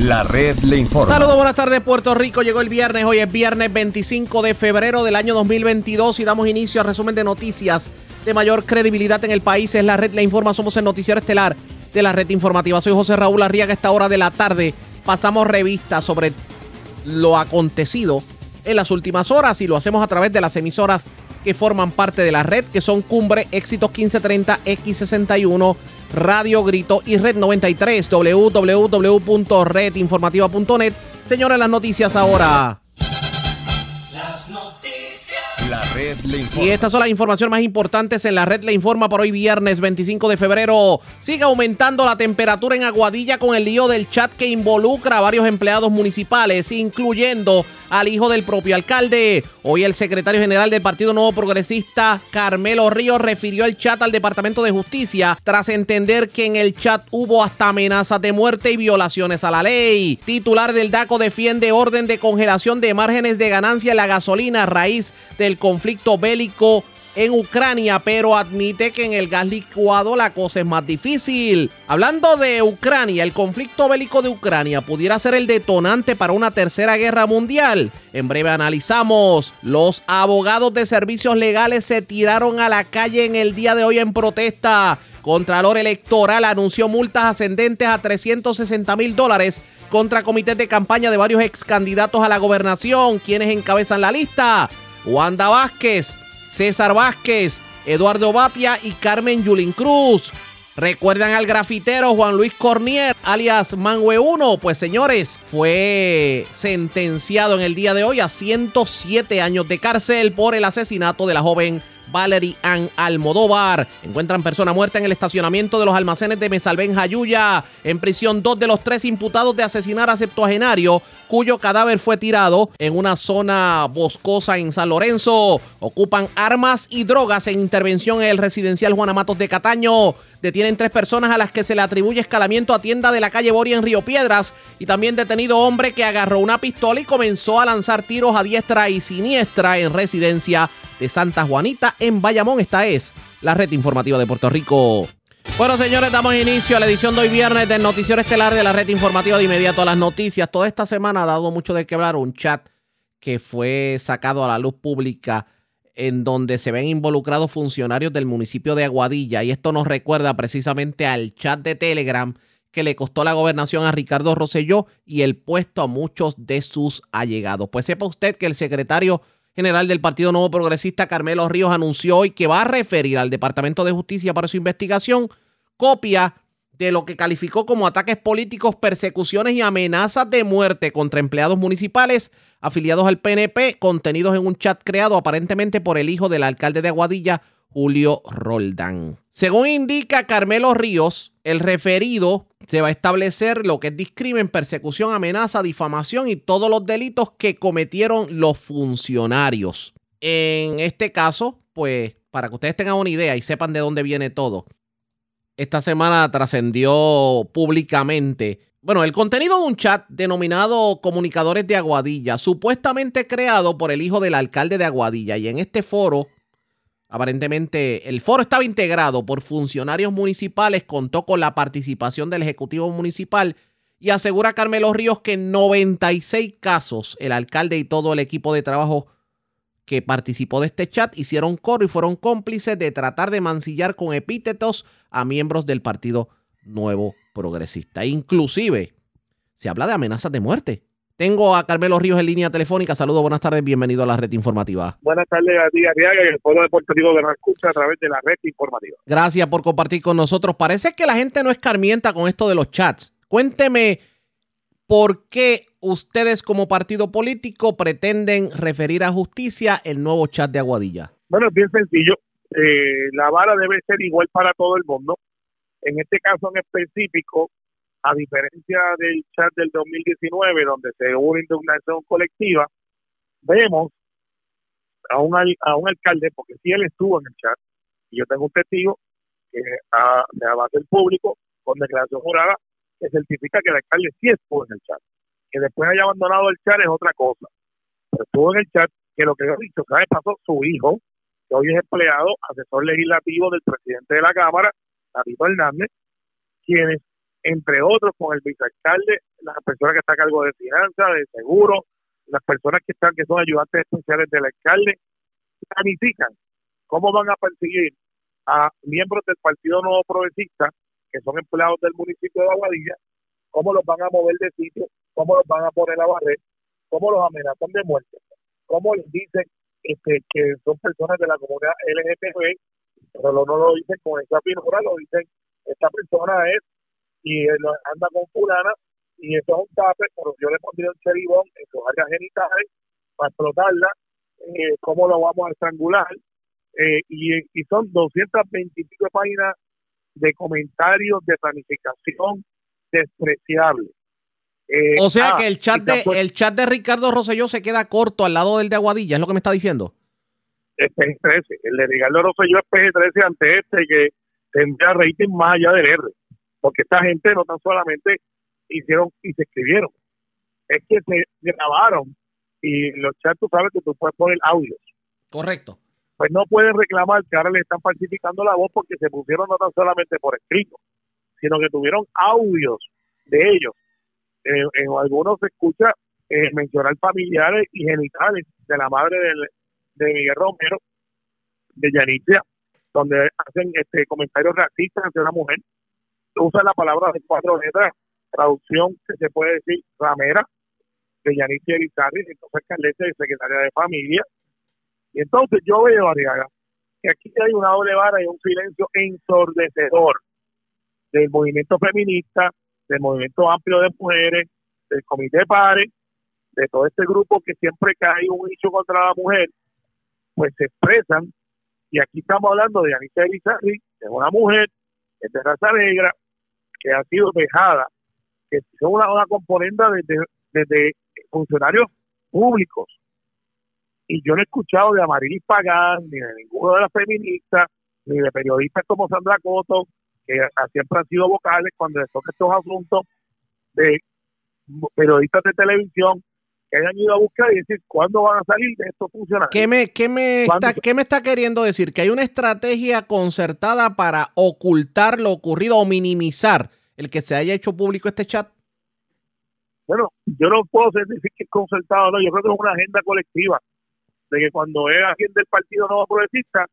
La red le informa. Saludos, buenas tardes Puerto Rico. Llegó el viernes, hoy es viernes 25 de febrero del año 2022 y damos inicio al resumen de noticias de mayor credibilidad en el país. Es la red le informa, somos el noticiero estelar de la red informativa. Soy José Raúl Arriaga. A esta hora de la tarde pasamos revista sobre lo acontecido en las últimas horas y lo hacemos a través de las emisoras que forman parte de la red, que son Cumbre, Éxitos 1530, X61, Radio Grito y Red 93, www.redinformativa.net. Señores, las noticias ahora. Le informa. Y estas son las informaciones más importantes en la red Le Informa por hoy viernes 25 de febrero. Sigue aumentando la temperatura en Aguadilla con el lío del chat que involucra a varios empleados municipales, incluyendo al hijo del propio alcalde. Hoy el secretario general del Partido Nuevo Progresista, Carmelo Ríos, refirió el chat al Departamento de Justicia tras entender que en el chat hubo hasta amenazas de muerte y violaciones a la ley. Titular del DACO defiende orden de congelación de márgenes de ganancia en la gasolina a raíz del conflicto bélico en Ucrania, pero admite que en el gas licuado la cosa es más difícil. Hablando de Ucrania, el conflicto bélico de Ucrania pudiera ser el detonante para una tercera guerra mundial. En breve analizamos. Los abogados de servicios legales se tiraron a la calle en el día de hoy en protesta. Contralor Electoral anunció multas ascendentes a 360 mil dólares contra comités de campaña de varios ex candidatos a la gobernación. quienes encabezan la lista? Wanda Vázquez, César Vázquez, Eduardo Batia y Carmen Yulín Cruz. ¿Recuerdan al grafitero Juan Luis Cornier, alias Mangue 1? Pues señores, fue sentenciado en el día de hoy a 107 años de cárcel por el asesinato de la joven Valerie Ann Almodóvar. Encuentran persona muerta en el estacionamiento de los almacenes de Mesalben Jayuya. En prisión, dos de los tres imputados de asesinar a septuagenario, cuyo cadáver fue tirado en una zona boscosa en San Lorenzo. Ocupan armas y drogas en intervención en el residencial Juana Matos de Cataño. Detienen tres personas a las que se le atribuye escalamiento a tienda de la calle Boria en Río Piedras. Y también detenido hombre que agarró una pistola y comenzó a lanzar tiros a diestra y siniestra en residencia de Santa Juanita en Bayamón. Esta es la red informativa de Puerto Rico. Bueno, señores, damos inicio a la edición de hoy viernes del Noticiero Estelar de la red informativa de inmediato a las noticias. Toda esta semana ha dado mucho de quebrar un chat que fue sacado a la luz pública en donde se ven involucrados funcionarios del municipio de Aguadilla. Y esto nos recuerda precisamente al chat de Telegram que le costó la gobernación a Ricardo Rosselló y el puesto a muchos de sus allegados. Pues sepa usted que el secretario general del Partido Nuevo Progresista, Carmelo Ríos, anunció hoy que va a referir al Departamento de Justicia para su investigación copia de lo que calificó como ataques políticos, persecuciones y amenazas de muerte contra empleados municipales afiliados al PNP, contenidos en un chat creado aparentemente por el hijo del alcalde de Aguadilla, Julio Roldán. Según indica Carmelo Ríos, el referido se va a establecer lo que es discrimen, persecución, amenaza, difamación y todos los delitos que cometieron los funcionarios. En este caso, pues, para que ustedes tengan una idea y sepan de dónde viene todo, esta semana trascendió públicamente bueno, el contenido de un chat denominado Comunicadores de Aguadilla, supuestamente creado por el hijo del alcalde de Aguadilla. Y en este foro, aparentemente, el foro estaba integrado por funcionarios municipales, contó con la participación del Ejecutivo Municipal y asegura Carmelo Ríos que en 96 casos el alcalde y todo el equipo de trabajo que participó de este chat hicieron coro y fueron cómplices de tratar de mancillar con epítetos a miembros del Partido Nuevo progresista. Inclusive se habla de amenazas de muerte. Tengo a Carmelo Ríos en línea telefónica. Saludos, buenas tardes, bienvenido a la red informativa. Buenas tardes a ti, Arriaga, y el pueblo de Puerto Rico que nos escucha a través de la red informativa. Gracias por compartir con nosotros. Parece que la gente no escarmienta con esto de los chats. Cuénteme por qué ustedes como partido político pretenden referir a justicia el nuevo chat de Aguadilla. Bueno, es bien sencillo. Eh, la vara debe ser igual para todo el mundo. En este caso en específico, a diferencia del chat del 2019, donde se hubo una colectiva, vemos a un, a un alcalde, porque si él estuvo en el chat, y yo tengo un testigo que a, de base del público, con declaración jurada, que certifica que el alcalde sí estuvo en el chat. Que después haya abandonado el chat es otra cosa. Pero estuvo en el chat, que lo que yo he dicho, ¿sabes? Pasó su hijo, que hoy es empleado, asesor legislativo del presidente de la Cámara, David Hernández, quienes entre otros con el vicealcalde, la persona que está a cargo de finanzas, de seguro, las personas que están que son ayudantes especiales del alcalde, planifican cómo van a perseguir a miembros del Partido Nuevo Progresista, que son empleados del municipio de Aguadilla, cómo los van a mover de sitio, cómo los van a poner a barrer, cómo los amenazan de muerte, cómo les dicen este, que son personas de la comunidad LGTB, pero no lo dicen con esa finura, lo dicen, esta persona es y él anda con fulana y eso es un tape, pero yo le pondría un cheribón en sus áreas genitales para explotarla, eh, cómo lo vamos a estrangular, eh, y, y son 220 y pico de páginas de comentarios de planificación despreciable. Eh, O sea ah, que el chat de el chat de Ricardo Rosselló se queda corto al lado del de Aguadilla, es lo que me está diciendo. es PG-13. El de Ricardo Rosselló es PG-13 ante este que tendría rating más allá del R. Porque esta gente no tan solamente hicieron y se escribieron, es que se grabaron y los chats tú sabes que tú puedes poner audios. Correcto. Pues no pueden reclamar que ahora le están falsificando la voz porque se pusieron no tan solamente por escrito, sino que tuvieron audios de ellos. Eh, en algunos se escucha eh, mencionar familiares y genitales de la madre del- de Miguel Romero, de Yanicia, donde hacen este comentarios racistas hacia una mujer. Usan la palabra de cuatro letras, traducción que se puede decir ramera, de Yanicia Elizarri, entonces alcaldesa y secretaria de familia. Y entonces yo veo, Arriaga, que aquí hay una doble vara y un silencio ensordecedor del movimiento feminista, del movimiento amplio de mujeres, del comité de pares, de todo este grupo que siempre que hay un hecho contra la mujer, pues se expresan. Y aquí estamos hablando de Anita Elizarri, que es una mujer, de raza negra, que ha sido dejada, que es una, una componente desde, desde funcionarios públicos. Y yo no he escuchado de Amarilis Pagán, ni de ninguno de las feministas, ni de periodistas como Sandra Coto, que siempre han sido vocales cuando les toca estos asuntos de periodistas de televisión que hayan ido a buscar y decir cuándo van a salir de estos funcionarios. ¿Qué me, qué, me está, qué me está queriendo decir? Que hay una estrategia concertada para ocultar lo ocurrido o minimizar el que se haya hecho público este chat. Bueno, yo no puedo decir que es concertado, no, yo creo que es una agenda colectiva, de que cuando es alguien del Partido Nuevo Progresista,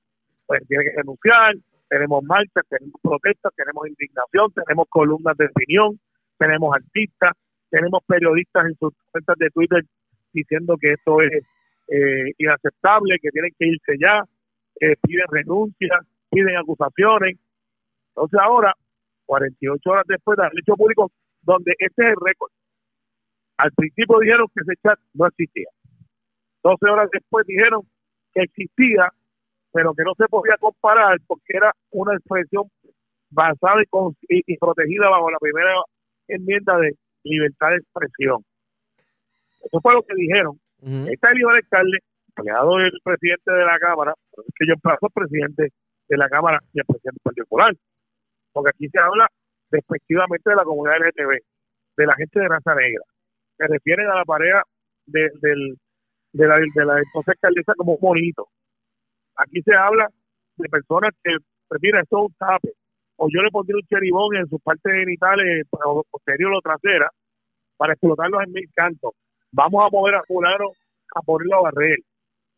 pues tiene que renunciar, tenemos marchas, tenemos protestas, tenemos indignación, tenemos columnas de opinión, tenemos artistas, tenemos periodistas en sus cuentas de Twitter diciendo que esto es eh, inaceptable, que tienen que irse ya, eh, piden renuncias, piden acusaciones. Entonces ahora, 48 horas después de haber hecho público, donde este es el récord. Al principio dijeron que ese chat no existía. 12 horas después dijeron que existía, pero que no se podía comparar porque era una expresión basada y- y protegida bajo la primera enmienda de libertad de expresión. Eso fue lo que dijeron. Ujú. Está el alcalde, empleado del presidente de la Cámara, que yo emplazo al presidente de la Cámara y al presidente del Partido Popular. Porque aquí se habla despectivamente de la comunidad LGTB, de la gente de raza negra. Se refieren a la pareja de, del, de, la, de la entonces alcaldesa como un bonito. Aquí se habla de personas que, pues mira, esto es un tape. O yo le pondré un cheribón en sus partes genitales, posterior o trasera, para explotarlos en mil cantos. Vamos a mover a fulano a ponerlo a barrer.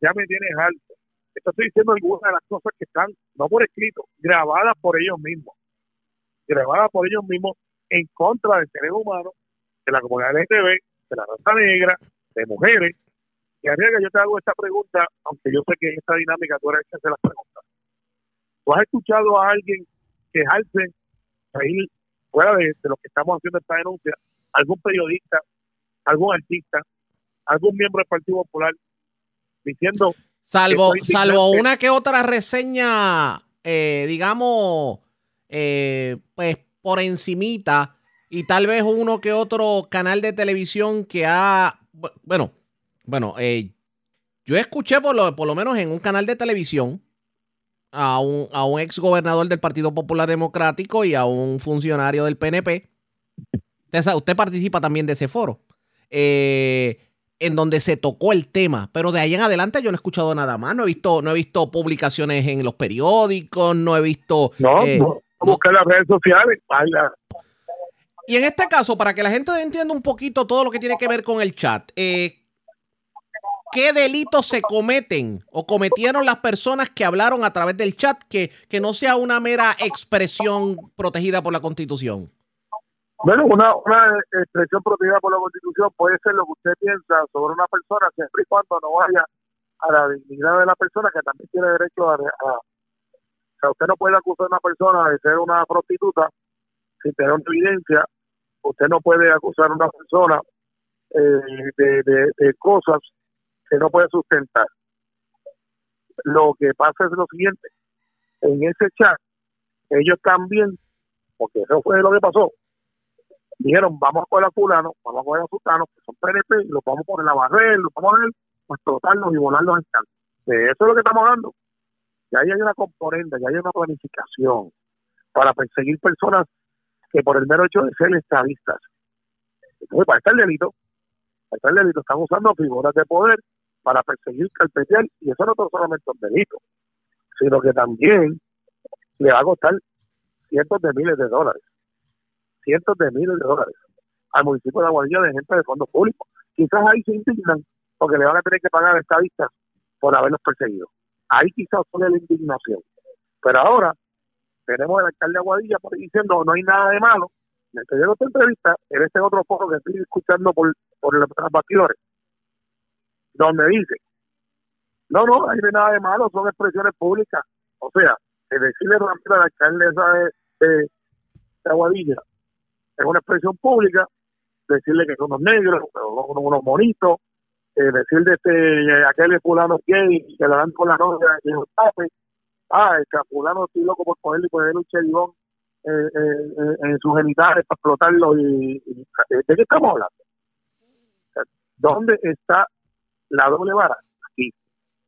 Ya me tienes alto. Esto estoy diciendo algunas de las cosas que están, no por escrito, grabadas por ellos mismos. Grabadas por ellos mismos en contra del seres humanos, de la comunidad LGTB, de la raza negra, de mujeres. Y Arriaga, yo te hago esta pregunta, aunque yo sé que en esta dinámica tú eres el que hace las preguntas. ¿Tú has escuchado a alguien quejarse, ahí, fuera de, de lo que estamos haciendo esta denuncia, algún periodista, algún artista, algún miembro del Partido Popular, diciendo Salvo, salvo una que otra reseña, eh, digamos, eh, pues por encimita y tal vez uno que otro canal de televisión que ha, bu- bueno, bueno, eh, yo escuché por lo, por lo menos en un canal de televisión a un, a un ex gobernador del Partido Popular Democrático y a un funcionario del PNP. Usted, participa también de ese foro. Eh, en donde se tocó el tema, pero de ahí en adelante yo no he escuchado nada más, no he visto, no he visto publicaciones en los periódicos, no he visto no, eh, no, busca las redes sociales, vaya, Y en este caso, para que la gente entienda un poquito todo lo que tiene que ver con el chat, eh, ¿qué delitos se cometen o cometieron las personas que hablaron a través del chat que, que no sea una mera expresión protegida por la Constitución? Bueno, una, una expresión protegida por la Constitución puede ser lo que usted piensa sobre una persona siempre y cuando no vaya a la dignidad de la persona que también tiene derecho a, a o sea, usted no puede acusar a una persona de ser una prostituta sin tener una evidencia. Usted no puede acusar a una persona eh, de, de, de cosas que no puede sustentar. Lo que pasa es lo siguiente, en ese chat, ellos también, porque eso fue lo que pasó, dijeron, vamos a coger a fulano, vamos a coger a sultanos, que son PNP, y los vamos a poner a barrer, los vamos a ver, pues explotarlos y volarlos en canto. De eso es lo que estamos hablando. Y ahí hay una componente, ya hay una planificación para perseguir personas que por el mero hecho de ser estadistas. Entonces, para estar el delito, para estar el delito, están usando figuras de poder para perseguir, carpetear, y eso no es solamente un delito, sino que también le va a costar cientos de miles de dólares, cientos de miles de dólares al municipio de Aguadilla de gente de fondos públicos. Quizás ahí se indignan porque le van a tener que pagar estadistas por haberlos perseguido. Ahí quizás fue la indignación. Pero ahora tenemos al alcalde de Aguadilla por diciendo no hay nada de malo. Me estoy esta entrevista en este otro foro que estoy escuchando por, por los bastidores, donde dice, no, no, no hay nada de malo, son expresiones públicas. O sea, decirle a la alcaldesa de, de, de Aguadilla es una expresión pública, decirle que son unos negros, unos, unos bonitos, eh, decir de este, aquel fulano gay que le dan con la novia y los tape, ah, el fulano estoy loco por ponerle y ponerle un cheribón eh, eh, en sus genitales para explotarlo y, ¿de qué estamos hablando? ¿Dónde está la doble vara? Aquí.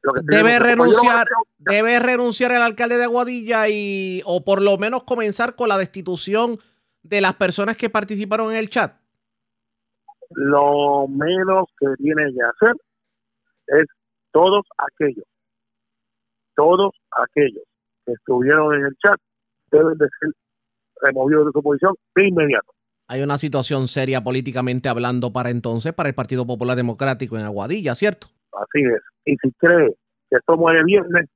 Lo que debe renunciar, debe renunciar el alcalde de Aguadilla y o por lo menos comenzar con la destitución de las personas que participaron en el chat lo menos que tiene que hacer es todos aquellos, todos aquellos que estuvieron en el chat deben de ser removidos de su posición de inmediato. Hay una situación seria políticamente hablando para entonces para el Partido Popular Democrático en Aguadilla, ¿cierto? Así es. Y si cree que esto muere viernes,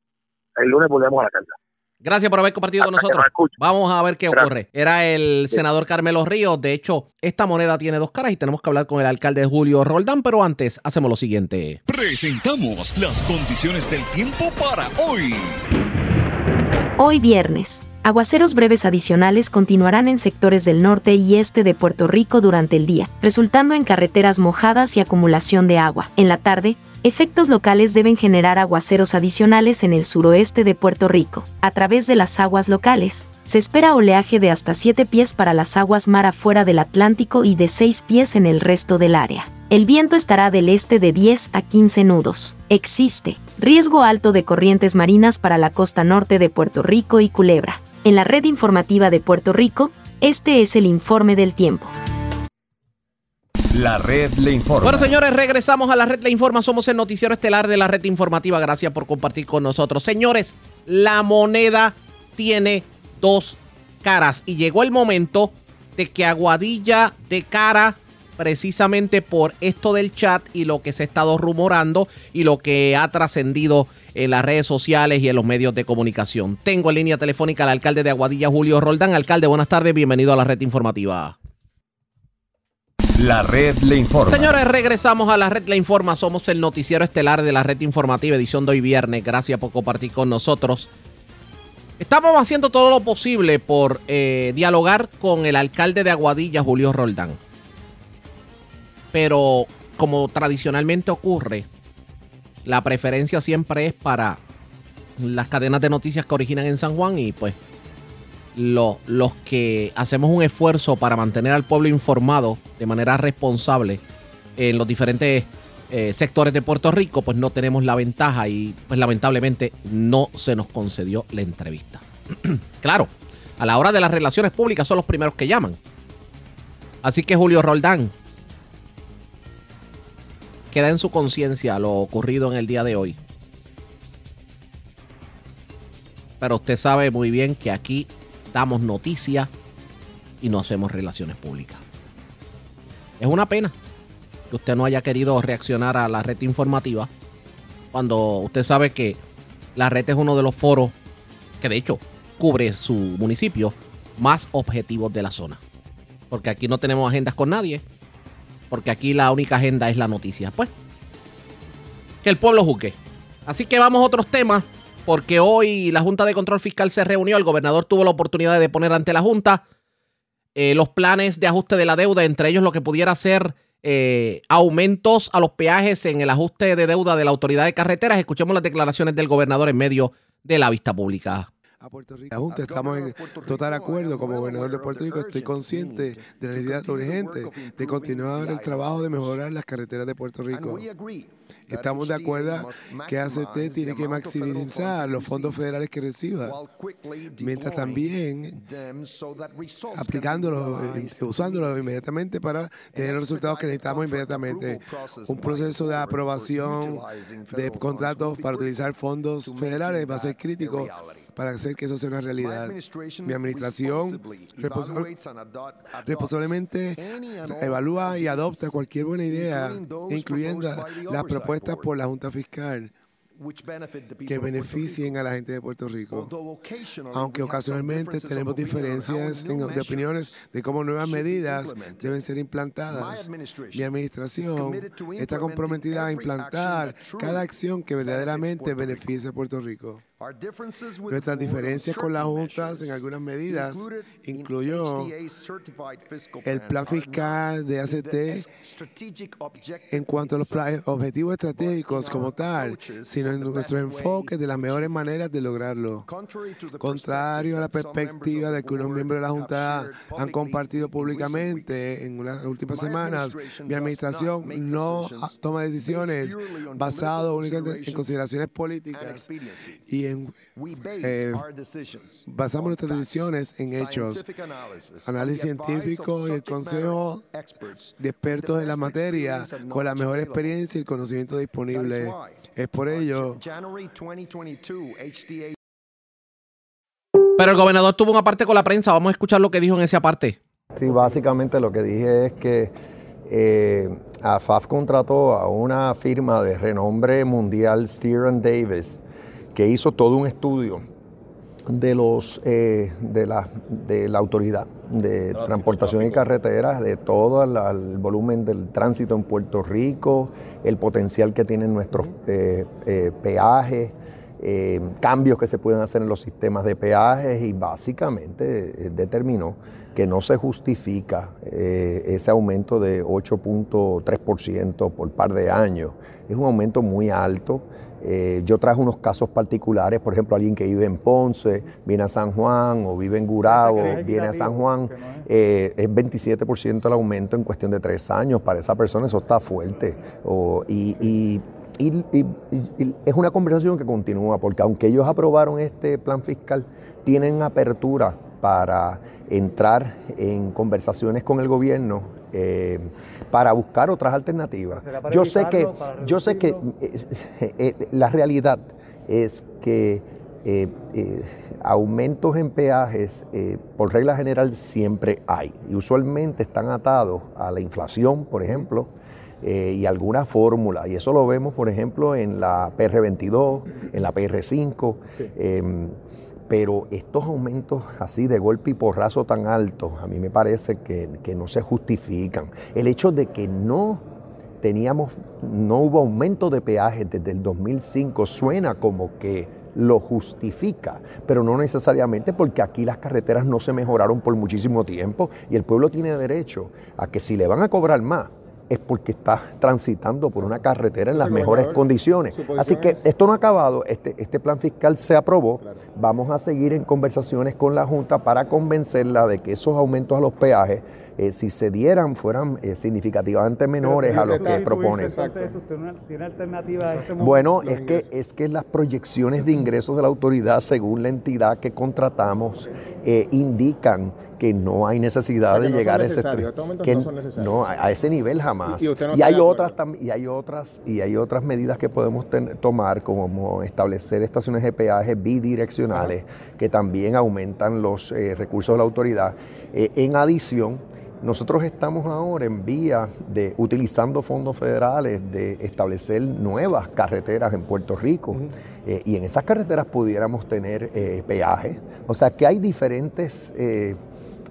el lunes volvemos a la carga. Gracias por haber compartido con nosotros. Vamos a ver qué ocurre. Era el senador Carmelo Ríos. De hecho, esta moneda tiene dos caras y tenemos que hablar con el alcalde Julio Roldán, pero antes hacemos lo siguiente. Presentamos las condiciones del tiempo para hoy. Hoy viernes. Aguaceros breves adicionales continuarán en sectores del norte y este de Puerto Rico durante el día, resultando en carreteras mojadas y acumulación de agua. En la tarde, Efectos locales deben generar aguaceros adicionales en el suroeste de Puerto Rico. A través de las aguas locales, se espera oleaje de hasta 7 pies para las aguas mar afuera del Atlántico y de 6 pies en el resto del área. El viento estará del este de 10 a 15 nudos. Existe riesgo alto de corrientes marinas para la costa norte de Puerto Rico y Culebra. En la red informativa de Puerto Rico, este es el informe del tiempo. La red le informa. Bueno, señores, regresamos a la red le informa. Somos el noticiero estelar de la red informativa. Gracias por compartir con nosotros. Señores, la moneda tiene dos caras y llegó el momento de que Aguadilla de cara precisamente por esto del chat y lo que se ha estado rumorando y lo que ha trascendido en las redes sociales y en los medios de comunicación. Tengo en línea telefónica al alcalde de Aguadilla, Julio Roldán. Alcalde, buenas tardes, bienvenido a la red informativa. La red le informa. Señores, regresamos a la red le informa. Somos el noticiero estelar de la red informativa, edición de hoy viernes. Gracias por compartir con nosotros. Estamos haciendo todo lo posible por eh, dialogar con el alcalde de Aguadilla, Julio Roldán. Pero como tradicionalmente ocurre, la preferencia siempre es para las cadenas de noticias que originan en San Juan y pues los que hacemos un esfuerzo para mantener al pueblo informado de manera responsable en los diferentes eh, sectores de Puerto Rico, pues no tenemos la ventaja y pues lamentablemente no se nos concedió la entrevista. claro, a la hora de las relaciones públicas son los primeros que llaman. Así que Julio Roldán, queda en su conciencia lo ocurrido en el día de hoy. Pero usted sabe muy bien que aquí damos noticias y no hacemos relaciones públicas. Es una pena que usted no haya querido reaccionar a la red informativa cuando usted sabe que la red es uno de los foros que de hecho cubre su municipio más objetivos de la zona. Porque aquí no tenemos agendas con nadie. Porque aquí la única agenda es la noticia. Pues, que el pueblo juzgue. Así que vamos a otros temas. Porque hoy la Junta de Control Fiscal se reunió. El gobernador tuvo la oportunidad de poner ante la Junta eh, los planes de ajuste de la deuda. Entre ellos lo que pudiera ser eh, aumentos a los peajes en el ajuste de deuda de la autoridad de carreteras. Escuchemos las declaraciones del gobernador en medio de la vista pública a Puerto Rico. La Junta estamos en total acuerdo. Como gobernador de Puerto Rico estoy consciente de la necesidad urgente de continuar el trabajo de mejorar las carreteras de Puerto Rico. Estamos de acuerdo que ACT tiene que maximizar los fondos federales que reciba, mientras también aplicándolos, eh, usándolos inmediatamente para tener los resultados que necesitamos inmediatamente. Un proceso de aprobación de contratos para utilizar fondos federales va a ser crítico para hacer que eso sea una realidad. Mi administración responsablemente evalúa y adopta cualquier buena idea, incluyendo las propuestas por la Junta Fiscal que beneficien a la gente de Puerto Rico. Aunque ocasionalmente tenemos diferencias de opiniones de cómo nuevas medidas deben ser implantadas, mi administración está comprometida a implantar cada acción que verdaderamente beneficie a Puerto Rico. Nuestras diferencias con las juntas en algunas medidas incluyó el plan fiscal de ACT en cuanto a los objetivos estratégicos como tal, sino en nuestro enfoque de las mejores maneras de lograrlo. Contrario a la perspectiva de que unos miembros de la Junta han compartido públicamente en las últimas semanas, mi administración no toma decisiones basadas únicamente en consideraciones políticas y eh, basamos nuestras decisiones en hechos, análisis científico y el consejo de expertos en la materia con la mejor experiencia y el conocimiento disponible. Es por ello pero el gobernador tuvo una parte con la prensa. Vamos a escuchar lo que dijo en esa parte. Sí, básicamente lo que dije es que eh, AFAF contrató a una firma de renombre mundial, Steer Davis, que hizo todo un estudio de los eh, de, la, de la autoridad de transportación y carreteras, de todo el, volumen del tránsito en Puerto Rico, el potencial que tienen nuestros eh, eh, peajes, cambios que se pueden hacer en los sistemas de peajes y básicamente determinó que no se justifica ese aumento de 8.3% por par de años. Es un aumento muy alto. Eh, yo traje unos casos particulares, por ejemplo, alguien que vive en Ponce, viene a San Juan o vive en Gurabo, viene a San Juan, eh, es 27% el aumento en cuestión de tres años. Para esa persona eso está fuerte. y, es una conversación que continúa, porque aunque ellos aprobaron este plan fiscal, tienen apertura para entrar en conversaciones con el gobierno eh, para buscar otras alternativas. Yo sé que, yo sé que eh, eh, la realidad es que aumentos en peajes, por regla general, siempre hay. Y usualmente están atados a la inflación, por ejemplo, y alguna fórmula. Y eso lo vemos, por ejemplo, en la PR22, en la PR5. Pero estos aumentos así de golpe y porrazo tan altos, a mí me parece que, no se justifican. El hecho de que no teníamos, no hubo aumento de peajes desde el 2005 suena como que lo justifica, pero no necesariamente porque aquí las carreteras no se mejoraron por muchísimo tiempo y el pueblo tiene derecho a que si le van a cobrar más, es porque está transitando por una carretera en las mejores condiciones. Así que esto no ha acabado, este, este plan fiscal se aprobó, vamos a seguir en conversaciones con la Junta para convencerla de que esos aumentos a los peajes eh, si se dieran, fueran eh, significativamente menores a los que propone. Entonces, ¿usted una- tiene alternativa a este momento? Bueno, es que, es que las proyecciones de ingresos de la autoridad, según la entidad que contratamos, eh, indican que no hay necesidad O sea, que de no llegar son a ese este que no son necesarios. no, a a ese nivel jamás. Y- y usted no y está hay otras tam- y hay otras y hay otras medidas que podemos ten- tomar como establecer estaciones de peaje bidireccionales que también aumentan los eh, recursos de la autoridad. Eh, en adición, nosotros estamos ahora en vía de, utilizando fondos federales, de establecer nuevas carreteras en Puerto Rico. Eh, y en esas carreteras pudiéramos tener eh, peajes. O sea que hay diferentes eh,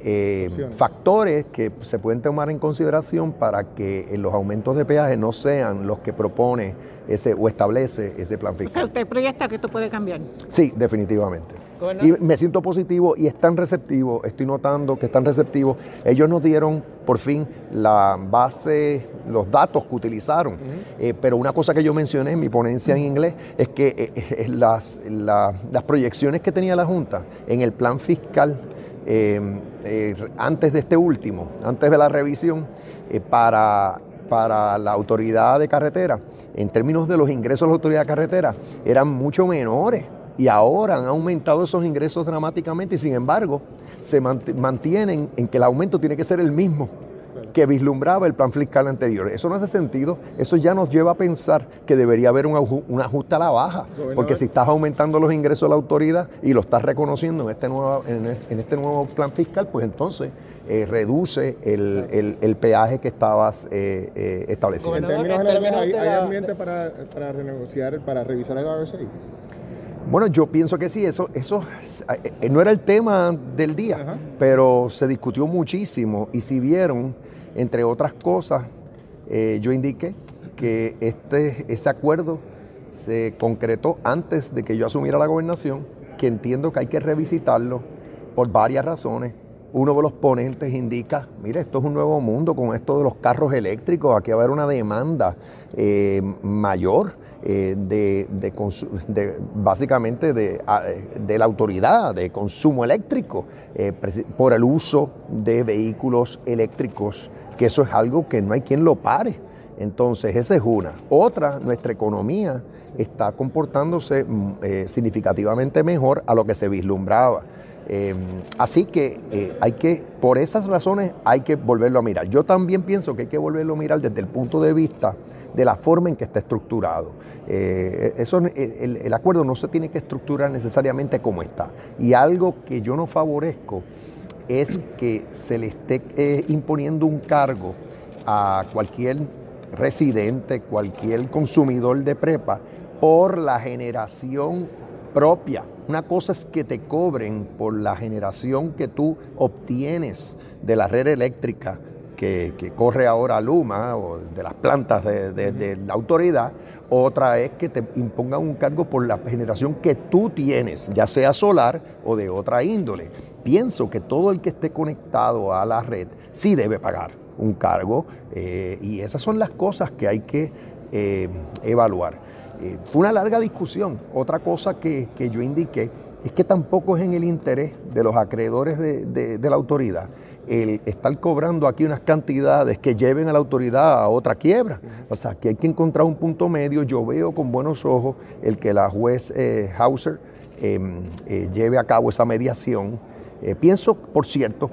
eh, factores que se pueden tomar en consideración para que eh, los aumentos de peaje no sean los que propone ese o establece ese plan O sea, fiscal. usted proyecta que esto puede cambiar. Sí, definitivamente. Y me siento positivo y están receptivos, estoy notando que están receptivos. Ellos nos dieron por fin la base, los datos que utilizaron. Eh, pero una cosa que yo mencioné en mi ponencia en inglés es que eh, eh, las, la- las proyecciones que tenía la Junta en el plan fiscal eh, eh, antes de este último, antes de la revisión, para, para la autoridad de carretera, en términos de los ingresos de la autoridad de carretera, eran mucho menores. Y ahora han aumentado esos ingresos dramáticamente y sin embargo se mant- mantienen en que el aumento tiene que ser el mismo que vislumbraba el plan fiscal anterior. Eso no hace sentido. Eso ya nos lleva a pensar que debería haber un, un ajuste a la baja. Porque si estás aumentando los ingresos de la autoridad y lo estás reconociendo en este nuevo, en el- en este nuevo plan fiscal, pues entonces eh, reduce el, el- el peaje que estabas eh, eh, estableciendo. En Gobernador, términos en generales, ¿hay, ambiente para, para renegociar, para revisar el RSA? Bueno, yo pienso que sí, eso, eso eh, no era el tema del día, Ajá. pero se discutió muchísimo y si vieron, entre otras cosas, eh, yo indiqué que este, ese acuerdo se concretó antes de que yo asumiera la gobernación, que entiendo que hay que revisitarlo por varias razones. Uno de los ponentes indica, mire, esto es un nuevo mundo con esto de los carros eléctricos, aquí va a haber una demanda eh, mayor eh, de, básicamente de, a- de la autoridad de consumo eléctrico eh, por el uso de vehículos eléctricos, que eso es algo que no hay quien lo pare. Entonces, esa es una. Otra, nuestra economía está comportándose mm, eh, significativamente mejor a lo que se vislumbraba. Eh, así que eh, hay que, por esas razones, hay que volverlo a mirar. Yo también pienso que hay que volverlo a mirar desde el punto de vista de la forma en que está estructurado. Eh, eso, el, el- el acuerdo no se tiene que estructurar necesariamente como está. Y algo que yo no favorezco es que se le esté eh, imponiendo un cargo a cualquier residente, cualquier consumidor de prepa por la generación propia. Una cosa es que te cobren por la generación que tú obtienes de la red eléctrica que, que corre ahora Luma o de las plantas de, de- de la autoridad. Otra es que te impongan un cargo por la generación que tú tienes, ya sea solar o de otra índole. Pienso que todo el que esté conectado a la red sí debe pagar un cargo eh, y esas son las cosas que hay que eh, evaluar. Eh, fue una larga discusión. Otra cosa que, que yo indiqué es que tampoco es en el interés de los acreedores de, de- de la autoridad el estar cobrando aquí unas cantidades que lleven a la autoridad a otra quiebra. O sea, que hay que encontrar un punto medio. Yo veo con buenos ojos el que la juez eh, Hauser eh, eh, lleve a cabo esa mediación. Pienso, por cierto,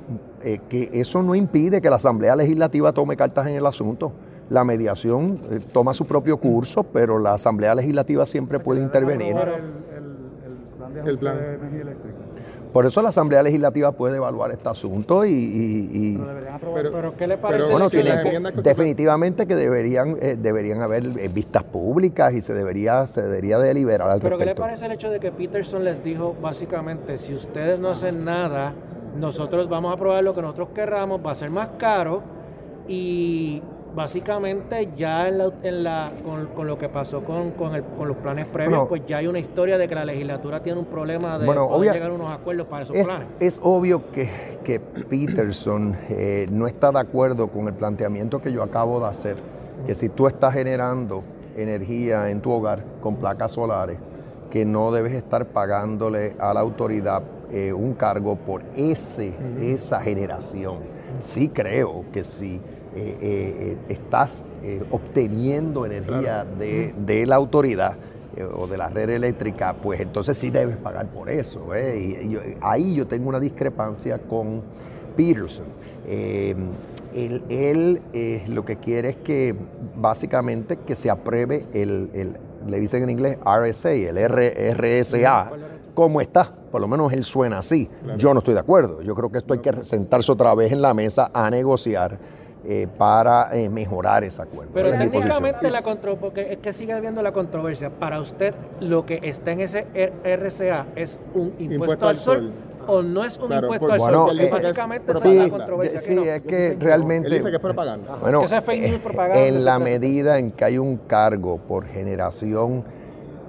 que eso no impide que la Asamblea Legislativa tome cartas en el asunto. La mediación eh, toma su propio curso, pero la Asamblea Legislativa siempre puede intervenir. Aprobar El, el- el plan de energía eléctrica. Por eso la Asamblea Legislativa puede evaluar este asunto y- y- y aprobar. Pero- Pero, ¿qué le pero parece? Bueno, si tiene las que- definitivamente que deberían, eh, deberían haber eh, vistas públicas y se debería, se debería deliberar al Pero ¿qué le respecto. parece el hecho de que Peterson les dijo básicamente, si ustedes no hacen nada, nosotros vamos a probar lo que nosotros querramos, va a ser más caro y básicamente ya en la, en la- con, con lo que pasó con, con, el- con los planes previos, Bueno. pues ya hay una historia de que la legislatura tiene un problema de Bueno, poder obvia- llegar a unos acuerdos para esos Es, planes. es obvio que, que Peterson eh, no está de acuerdo con el planteamiento que yo acabo de hacer, que si tú estás generando energía en tu hogar con placas solares, que no debes estar pagándole a la autoridad eh, un cargo por ese, esa generación. sí creo que si eh, eh, estás eh, obteniendo energía de, de la autoridad o de la red eléctrica, pues entonces sí debes pagar por eso. Y, y yo- ahí yo tengo una discrepancia con Peterson. Él él, lo que quiere es que básicamente que se apruebe el, el- le dicen en inglés RSA, el R- RSA, como está. Por lo menos él suena así. Yo no estoy de acuerdo. Yo creo que esto hay que sentarse otra vez en la mesa a negociar eh, para eh, mejorar ese acuerdo. Pero es técnicamente la contro porque es que sigue habiendo la controversia. Para usted, lo que está en ese R- RCA es un impuesto, Impuesto al al sol, sol. o no es un Claro, impuesto porque- al Bueno, sol. Porque eh, básicamente esa sí, es la controversia. sí, que no. es que realmente... Él dice que es propaganda. Bueno, es eh, propaganda, en la medida en que hay un cargo por generación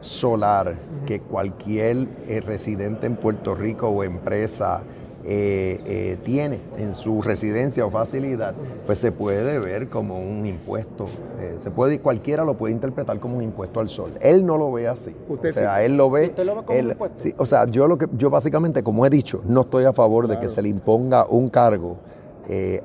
solar que cualquier eh, residente en Puerto Rico o empresa eh, eh, tiene en su residencia o facilidad, pues se puede ver como un impuesto. eh, se puede, cualquiera lo puede interpretar como un impuesto al sol. Él no lo ve así. Usted o sea, sí. él lo ve. ¿Usted lo ve como un impuesto? sí, o sea, yo lo que yo básicamente, como he dicho, no estoy a favor de que se le imponga un cargo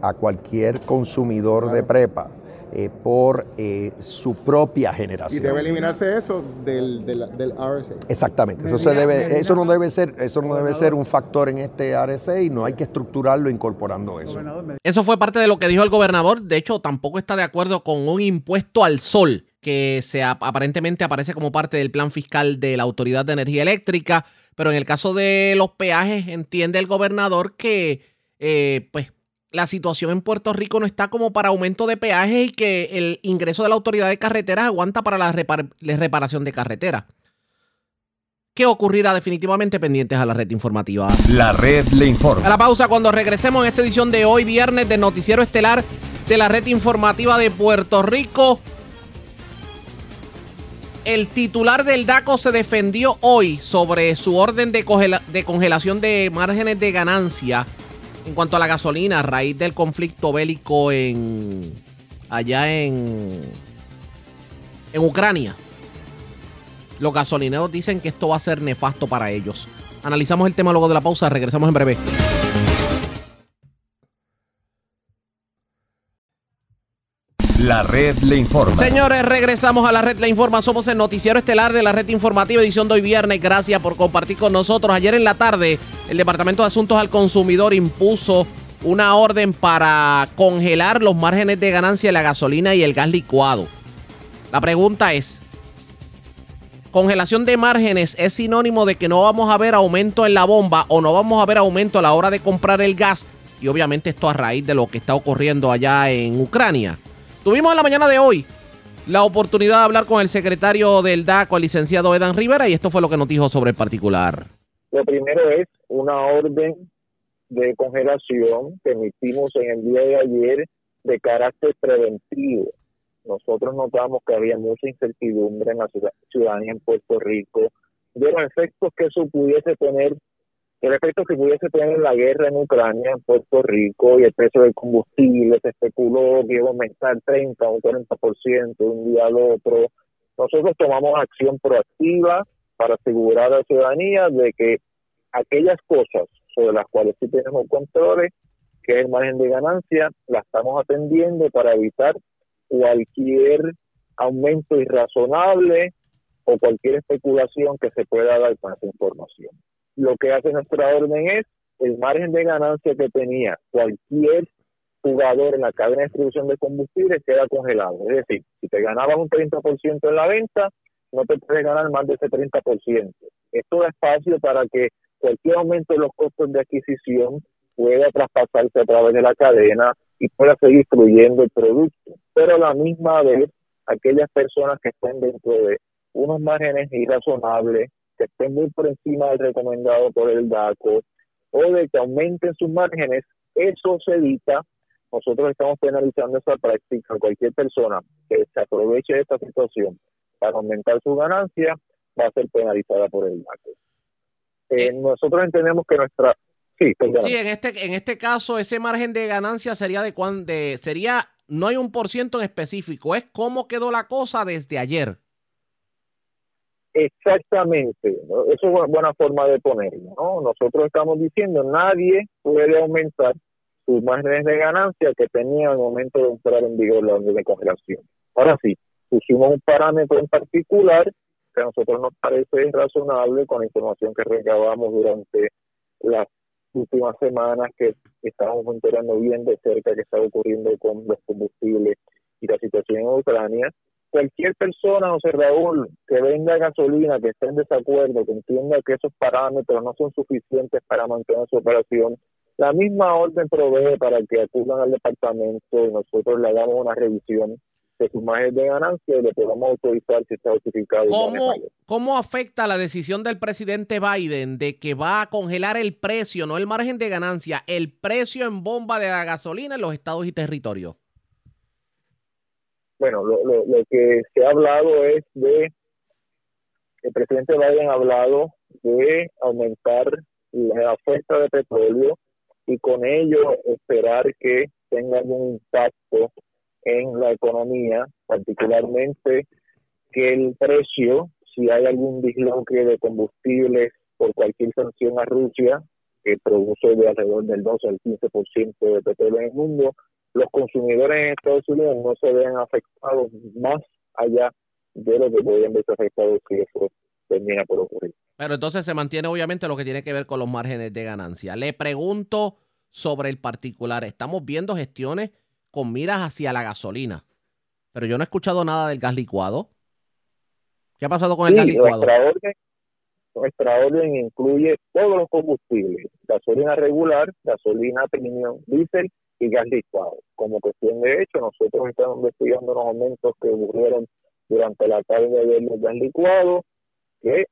a cualquier consumidor de prepa eh, por eh, su propia Y generación. debe eliminarse eso del, del, del RSA. Exactamente, eso se debe, eso no debe ser, eso no debe ser un factor en este RSA y no hay que estructurarlo incorporando eso. Eso fue parte de lo que dijo el gobernador. De hecho, tampoco está de acuerdo con un impuesto al sol que se ap- aparentemente aparece como parte del plan fiscal de la Autoridad de Energía Eléctrica. Pero en el caso de los peajes, entiende el gobernador que eh, pues, la situación en Puerto Rico no está como para aumento de peajes y que el ingreso de la Autoridad de Carreteras aguanta para la, repar- la reparación de carreteras. ¿Qué ocurrirá definitivamente pendientes a la red informativa? La red le A informa. la pausa cuando regresemos en esta edición de hoy, viernes, del Noticiero Estelar de la Red Informativa de Puerto Rico. El titular del DACO se defendió hoy sobre su orden de, de congelación de márgenes de ganancia en cuanto a la gasolina a raíz del conflicto bélico en allá en en Ucrania. Los gasolineros dicen que esto va a ser nefasto para ellos. Analizamos el tema luego de la pausa, regresamos en breve. La red le informa. Señores, regresamos a la red La Informa. Somos el noticiero estelar de la red informativa edición de hoy viernes. Gracias por compartir con nosotros. Ayer en la tarde, el Departamento de Asuntos al Consumidor impuso una orden para congelar los márgenes de ganancia de la gasolina y el gas licuado. La pregunta es, ¿congelación de márgenes es sinónimo de que no vamos a ver aumento en la bomba o no vamos a ver aumento a la hora de comprar el gas? Y obviamente esto a raíz de lo que está ocurriendo allá en Ucrania. Tuvimos en la mañana de hoy la oportunidad de hablar con el secretario del DACO, el licenciado Edan Rivera, y esto fue lo que nos dijo sobre el particular. Lo primero es una orden de congelación que emitimos en el día de ayer de carácter preventivo. Nosotros notamos que había mucha incertidumbre en la ciudad- ciudadanía en Puerto Rico de los efectos que eso pudiese tener, el efecto que pudiese tener la guerra en Ucrania, en Puerto Rico y el precio del combustible. Se especuló que iba a aumentar 30 o 40% de un día al otro. Nosotros tomamos acción proactiva para asegurar a la ciudadanía de que aquellas cosas sobre las cuales sí tenemos controles, que es el margen de ganancia, la estamos atendiendo para evitar cualquier aumento irrazonable o cualquier especulación que se pueda dar con esa información. Lo que hace nuestra orden es el margen de ganancia que tenía cualquier jugador en la cadena de distribución de combustible queda congelado. Es decir, si te ganabas un 30% en la venta, no te puedes ganar más de ese 30%. Esto da espacio para que cualquier aumento de los costos de adquisición pueda traspasarse a través de la cadena y pueda seguir fluyendo el producto. Pero a la misma vez, aquellas personas que estén dentro de unos márgenes irrazonables, que estén muy por encima del recomendado por el DACO, o de que aumenten sus márgenes, eso se evita. Nosotros estamos penalizando esa práctica. Cualquier persona que se aproveche de esta situación para aumentar su ganancia va a ser penalizada por el DACO. Eh, nosotros entendemos que nuestra... Sí, en este, en este caso, ese margen de ganancia sería de cuán, de, sería, no hay un por ciento en específico, es cómo quedó la cosa desde ayer. Exactamente, eso es una buena forma de ponerlo. ¿no? Nosotros estamos diciendo nadie puede aumentar sus márgenes de ganancia que tenían al momento de entrar en vigor la orden de congelación. Ahora sí, pusimos un parámetro en particular que a nosotros nos parece razonable con la información que recabamos durante las últimas semanas que estamos enterando bien de cerca que está ocurriendo con los combustibles y la situación en Ucrania. Cualquier persona, Raúl, que venda gasolina, que esté en desacuerdo, que entienda que esos parámetros no son suficientes para mantener su operación, la misma orden provee para que acudan al departamento y nosotros le hagamos una revisión de sus margen de ganancia y le podamos autorizar si está justificado. ¿Cómo. ¿Cómo afecta la decisión del presidente Biden de que va a congelar el precio, no el margen de ganancia, el precio en bomba de la gasolina en los estados y territorios? Bueno, lo, lo, lo que se ha hablado es de, el presidente Biden ha hablado de aumentar la oferta de petróleo y con ello esperar que tenga algún impacto en la economía, particularmente que el precio, si hay algún disloque de combustibles por cualquier sanción a Rusia, que produce de alrededor del 12 al 15% de petróleo en el mundo, los consumidores en Estados Unidos no se vean afectados más allá de lo que podrían verse afectados si eso termina por ocurrir. Pero entonces se mantiene obviamente lo que tiene que ver con los márgenes de ganancia. Le pregunto sobre el particular. Estamos viendo gestiones con miras hacia la gasolina, pero yo no he escuchado nada del gas licuado. ¿Qué ha pasado con el gas licuado? nuestra orden, nuestra orden incluye todos los combustibles, gasolina regular, gasolina premium, diésel y gas licuado. Como cuestión de hecho, nosotros estamos investigando los aumentos que ocurrieron durante la tarde de del gas licuado, que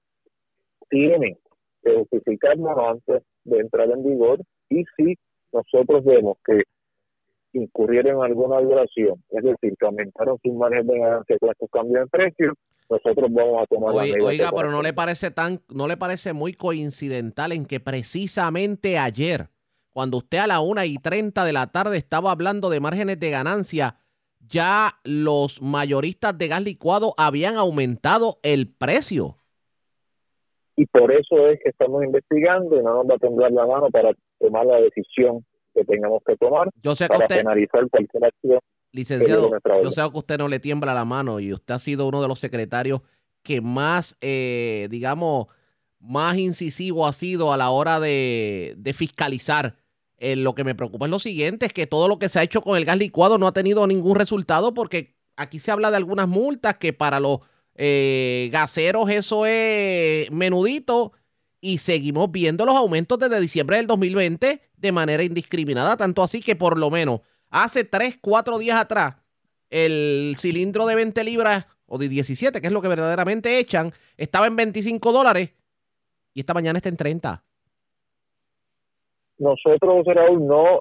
tienen que justificarnos antes de entrar en vigor y si nosotros vemos que incurrieron en alguna violación, es decir, que aumentaron sus margen de ganancia con estos cambios de precio, nosotros vamos a tomar la Oye, medida oiga, pero no le parece tan, no le parece muy coincidental en que precisamente ayer, cuando usted a la una y 30 de la tarde estaba hablando de márgenes de ganancia, ya los mayoristas de gas licuado habían aumentado el precio. y por eso es que estamos investigando y no nos va a temblar la mano para tomar la decisión que tengamos que tomar Yo sé que para usted, penalizar cualquier acción. licenciado, yo sé que usted no le tiembla la mano y usted ha sido uno de los secretarios que más, eh, digamos, más incisivo ha sido a la hora de, de fiscalizar. Eh, lo que me preocupa es lo siguiente, es que todo lo que se ha hecho con el gas licuado no ha tenido ningún resultado porque aquí se habla de algunas multas que para los eh, gaseros eso es menudito y seguimos viendo los aumentos desde diciembre del 2020 de manera indiscriminada, tanto así que por lo menos hace 3, 4 días atrás el cilindro de 20 libras o de 17, que es lo que verdaderamente echan, estaba en 25 dólares y esta mañana está en 30. Nosotros, Raúl, no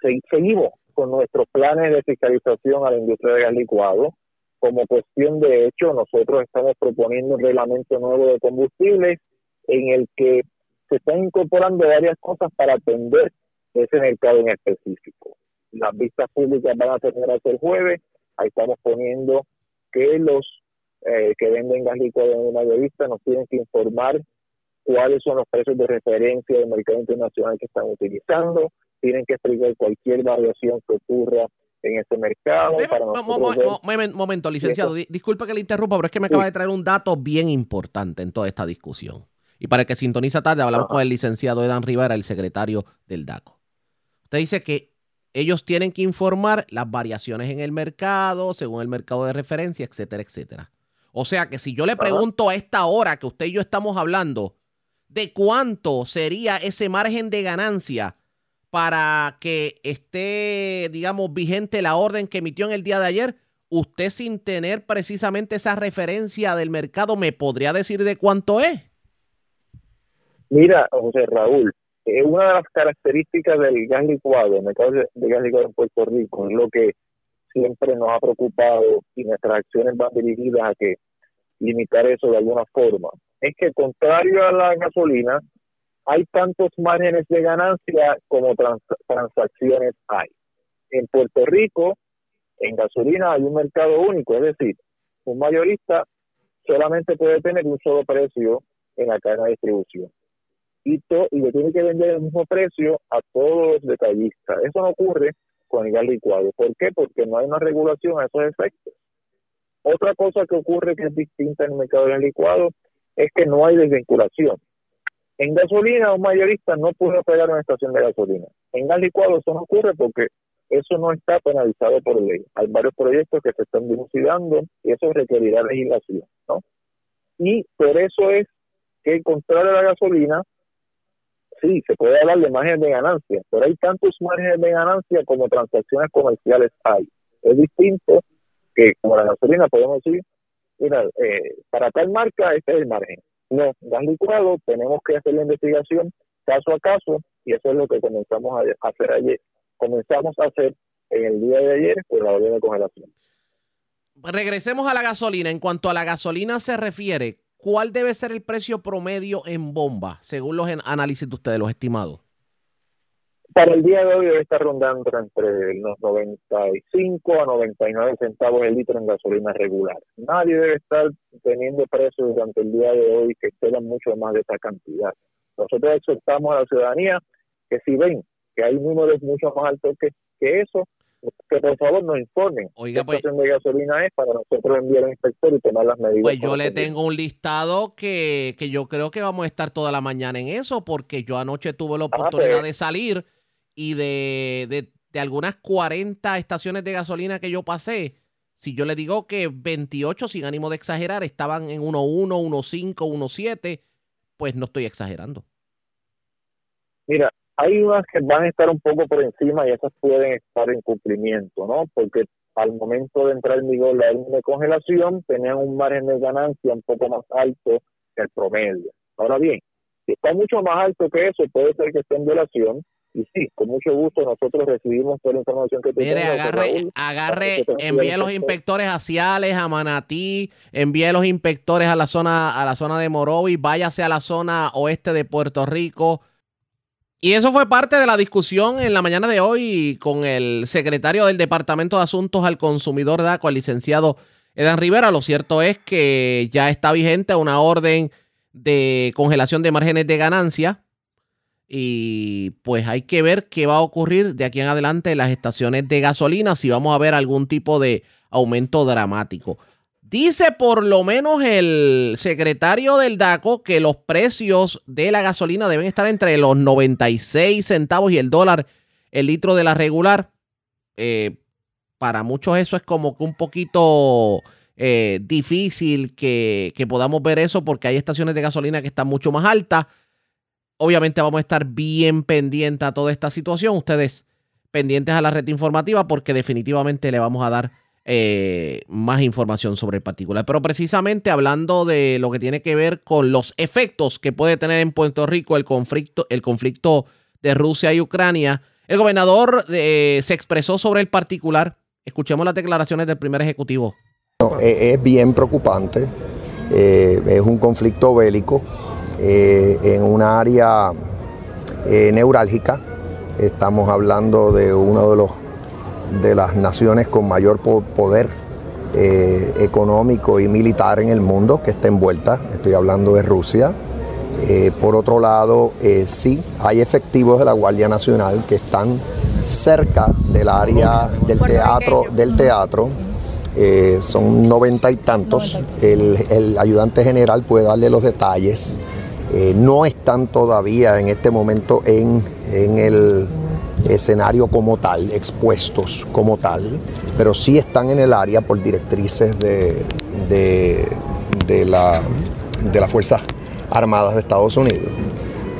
se- seguimos con nuestros planes de fiscalización a la industria de gas licuado. Como cuestión de hecho, nosotros estamos proponiendo un reglamento nuevo de combustibles en el que se están incorporando varias cosas para atender ese mercado en específico. Las vistas públicas van a tener hasta el jueves. Ahí estamos poniendo que los eh, que venden gas licuado en una mayorista nos tienen que informar cuáles son los precios de referencia del mercado internacional que están utilizando, tienen que explicar cualquier variación que ocurra en ese mercado. Para nosotros momento, licenciado, di- disculpe que le interrumpa, pero es que me acaba de traer un dato bien importante en toda esta discusión. Y para el que sintoniza tarde, hablamos con el licenciado Edan Rivera, el secretario del DACO. Usted dice que ellos tienen que informar las variaciones en el mercado, según el mercado de referencia, etcétera, etcétera. O sea que si yo le pregunto a esta hora que usted y yo estamos hablando, ¿de cuánto sería ese margen de ganancia para que esté, digamos, vigente la orden que emitió en el día de ayer? Usted sin tener precisamente esa referencia del mercado, ¿me podría decir de cuánto es? Mira, José Raúl, eh, una de las características del gas licuado, el mercado de gas licuado en Puerto Rico, es lo que siempre nos ha preocupado y nuestras acciones van dirigidas a que limitar eso de alguna forma. Es que contrario a la gasolina, hay tantos márgenes de ganancia como trans- transacciones hay. En Puerto Rico, en gasolina hay un mercado único, es decir, un mayorista solamente puede tener un solo precio en la cadena de distribución. y, to- le tiene que vender el mismo precio a todos los detallistas. Eso no ocurre con el gas licuado. ¿Por qué? Porque no hay una regulación a esos efectos. Otra cosa que ocurre que es distinta en el mercado del licuado es que no hay desvinculación. En gasolina, un mayorista no puede operar una estación de gasolina. En gas licuado eso no ocurre porque eso no está penalizado por ley. Hay varios proyectos que se están dilucidando y eso requerirá legislación, ¿no? Y por eso es que, contrario a la gasolina, sí, se puede hablar de margen de ganancia, pero hay tantos márgenes de ganancia como transacciones comerciales hay. Es distinto que, como la gasolina, podemos decir, mira, eh, para tal marca este es el margen. No, gas licuado, tenemos que hacer la investigación caso a caso y eso es lo que comenzamos a hacer ayer. Comenzamos a hacer en el día de ayer con la orden de congelación. Regresemos a la gasolina. En cuanto a la gasolina se refiere, ¿cuál debe ser el precio promedio en bomba, según los análisis de ustedes, los estimados? Para el día de hoy debe estar rondando entre los 95 a 99 centavos el litro en gasolina regular. Nadie debe estar teniendo precios durante el día de hoy que exceden mucho más de esa cantidad. Nosotros exhortamos a la ciudadanía que si ven que hay números mucho más altos que, que eso, que por favor nos informen Oiga, qué pues- de gasolina es para nosotros enviar al inspector y tomar las medidas. Pues yo le tengo un listado que, que yo creo que vamos a estar toda la mañana en eso, porque yo anoche tuve la oportunidad pero- de salir y de, de, de algunas 40 estaciones de gasolina que yo pasé, si yo le digo que 28, sin ánimo de exagerar, estaban en 1.1, 1.5, 1.7, pues no estoy exagerando. Mira, hay unas que van a estar un poco por encima y esas pueden estar en cumplimiento, ¿no? Porque al momento de entrar en vigor la de congelación tenían un margen de ganancia un poco más alto que el promedio. Ahora bien, si está mucho más alto que eso, puede ser que esté en violación. Y sí, con mucho gusto nosotros recibimos toda la información que tú Mire, agarre, Raúl, agarre, para que te envíe los envíe el inspectores a Ciales, a Manatí, envíe los inspectores a la zona, a la zona de Morovis, váyase a la zona oeste de Puerto Rico. Y eso fue parte de la discusión en la mañana de hoy con el secretario del Departamento de Asuntos al Consumidor DACO, el licenciado Edan Rivera. Lo cierto es que ya está vigente una orden de congelación de márgenes de ganancia. Y pues hay que ver qué va a ocurrir de aquí en adelante en las estaciones de gasolina, si vamos a ver algún tipo de aumento dramático. Dice por lo menos el secretario del DACO que los precios de la gasolina deben estar entre los 96 centavos y el dólar el litro de la regular. Eh, para muchos eso es como que un poquito eh, difícil que, que podamos ver eso porque hay estaciones de gasolina que están mucho más altas. Obviamente vamos a estar bien pendientes a toda esta situación. Ustedes pendientes a la red informativa porque definitivamente le vamos a dar eh, más información sobre el particular. Pero precisamente hablando de lo que tiene que ver con los efectos que puede tener en Puerto Rico el conflicto, el conflicto de Rusia y Ucrania, el gobernador eh, se expresó sobre el particular. Escuchemos las declaraciones del primer ejecutivo. Es, es bien preocupante. Eh, es un conflicto bélico eh, en un área eh, neurálgica. Estamos hablando de uno de los de las naciones con mayor po- poder eh, económico y militar en el mundo que está envuelta. Estoy hablando de Rusia. Eh, por otro lado, sí, hay efectivos de la Guardia Nacional que están cerca del área del teatro, del teatro. Eh, son noventa y tantos. El, el ayudante general puede darle los detalles. Eh, no están todavía en este momento en, en el escenario como tal, expuestos como tal, pero sí están en el área por directrices de, de, de la, de las Fuerzas Armadas de Estados Unidos.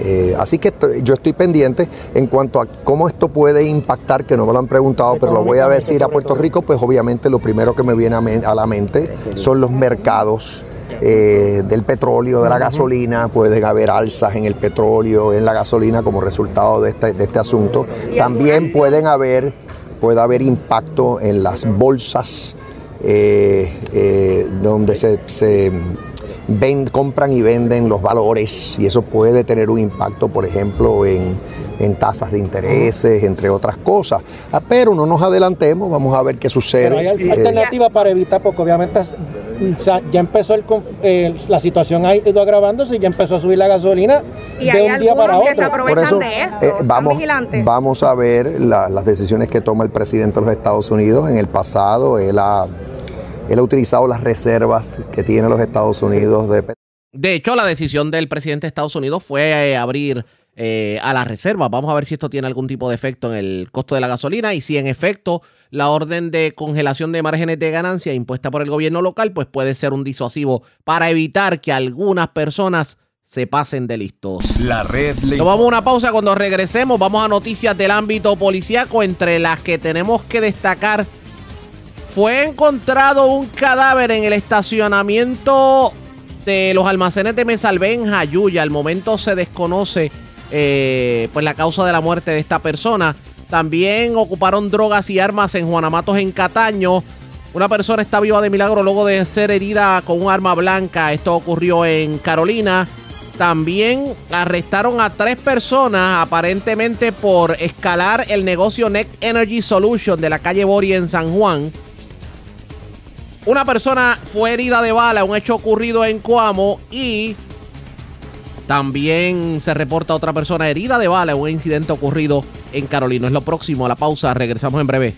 Eh, así que estoy- yo estoy pendiente en cuanto a cómo esto puede impactar, que no me lo han preguntado, pero lo voy a decir a Puerto Rico, pues obviamente lo primero que me viene a, men- a la mente son los mercados eh, del petróleo, de la gasolina, pueden haber alzas en el petróleo, en la gasolina como resultado de este, de este asunto. También pueden haber, puede haber impacto en las bolsas eh, eh, donde se, se ven- compran y venden los valores y eso puede tener un impacto, por ejemplo, en, en tasas de intereses, entre otras cosas. Ah, Pero no nos adelantemos, vamos a ver qué sucede. Pero hay al- Eh, alternativas para evitar, porque obviamente o sea, ya empezó el, conf- eh, la situación ha ido agravándose y ya empezó a subir la gasolina Y de hay un día para algunos que se otro. aprovechan de esto. eh, vamos, vamos a ver la- las decisiones que toma el presidente de los Estados Unidos. En el pasado, él ha, él ha utilizado las reservas que tiene los Estados Unidos de De hecho, la decisión del presidente de Estados Unidos fue eh, abrir eh, a las reservas. Vamos a ver si esto tiene algún tipo de efecto en el costo de la gasolina y si en efecto la orden de congelación de márgenes de ganancia impuesta por el gobierno local pues puede ser un disuasivo para evitar que algunas personas se pasen de listos. La red le Nos vamos a una pausa cuando regresemos. Vamos a noticias del ámbito policíaco, entre las que tenemos que destacar. Fue encontrado un cadáver en el estacionamiento de los almacenes de Mesalvé en Jayuya. Al momento se desconoce eh, pues la causa de la muerte de esta persona. También ocuparon drogas y armas en Juanamatos en Cataño. Una persona está viva de milagro luego de ser herida con un arma blanca. Esto ocurrió en Carolina. También arrestaron a tres personas aparentemente por escalar el negocio Next Energy Solution de la calle Bori en San Juan. Una persona fue herida de bala, un hecho ocurrido en Coamo y también se reporta otra persona herida de bala, un incidente ocurrido en Carolina. Es lo próximo a la pausa, regresamos en breve.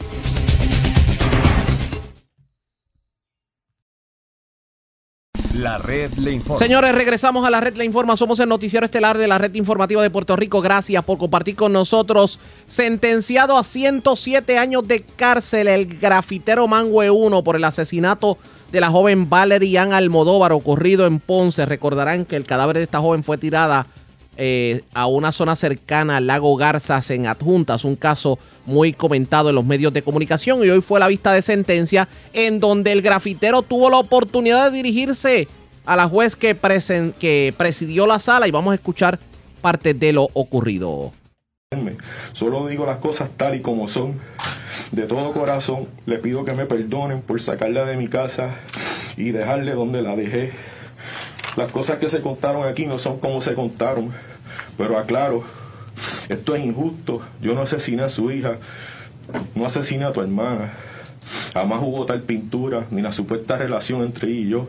La red le informa. Señores, regresamos a la red La Informa. Somos el noticiero estelar de la red informativa de Puerto Rico. Gracias por compartir con nosotros. Sentenciado a 107 años de cárcel el grafitero Mangue 1 por el asesinato de la joven Valerie Ann Almodóvar ocurrido en Ponce. Recordarán que el cadáver de esta joven fue tirada eh, a una zona cercana al lago Garzas en Adjuntas, un caso muy comentado en los medios de comunicación y hoy fue la vista de sentencia en donde el grafitero tuvo la oportunidad de dirigirse a la juez que, presen- que presidió la sala y vamos a escuchar parte de lo ocurrido. Solo digo las cosas tal y como son. De todo corazón le pido que me perdonen por sacarla de mi casa y dejarle donde la dejé. Las cosas que se contaron aquí no son como se contaron, pero aclaro, esto es injusto. Yo no asesiné a su hija, no asesiné a tu hermana. Jamás hubo tal pintura ni la supuesta relación entre ella y yo.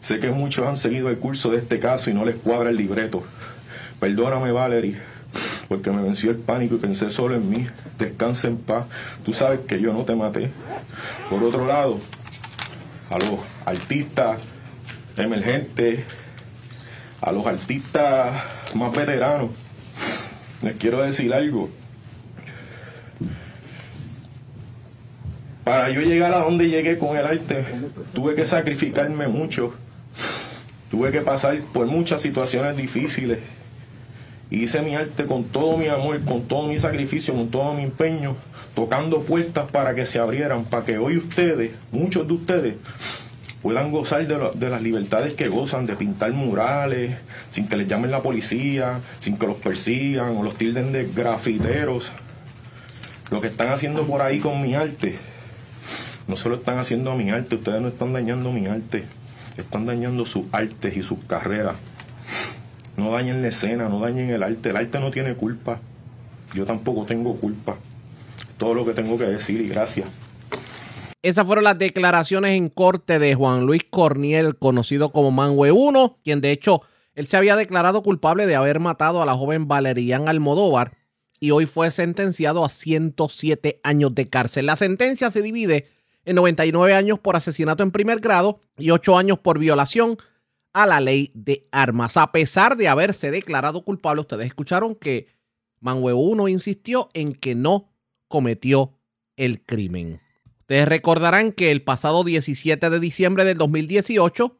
Sé que muchos han seguido el curso de este caso y no les cuadra el libreto. Perdóname, Valerie, porque me venció el pánico y pensé solo en mí. Descansa en paz. Tú sabes que yo no te maté. Por otro lado, a los artistas emergentes, a los artistas más veteranos, les quiero decir algo. Para yo llegar a donde llegué con el arte, tuve que sacrificarme mucho. Tuve que pasar por muchas situaciones difíciles. Hice mi arte con todo mi amor, con todo mi sacrificio, con todo mi empeño, tocando puertas para que se abrieran, para que hoy ustedes, muchos de ustedes, puedan gozar de las libertades que gozan, de pintar murales, sin que les llamen la policía, sin que los persigan o los tilden de grafiteros. Lo que están haciendo por ahí con mi arte, no solo están haciendo mi arte, ustedes no están dañando mi arte, están dañando sus artes y sus carreras. No dañen la escena, no dañen el arte. El arte no tiene culpa. Yo tampoco tengo culpa. Todo lo que tengo que decir y gracias. Esas fueron las declaraciones en corte de Juan Luis Corniel, conocido como Mangue 1, quien de hecho él se había declarado culpable de haber matado a la joven Valerian Almodóvar y hoy fue sentenciado a 107 años de cárcel. La sentencia se divide en 99 años por asesinato en primer grado y 8 años por violación a la ley de armas. A pesar de haberse declarado culpable, ustedes escucharon que Mangue 1 insistió en que no cometió el crimen. Ustedes recordarán que el pasado 17 de diciembre del 2018,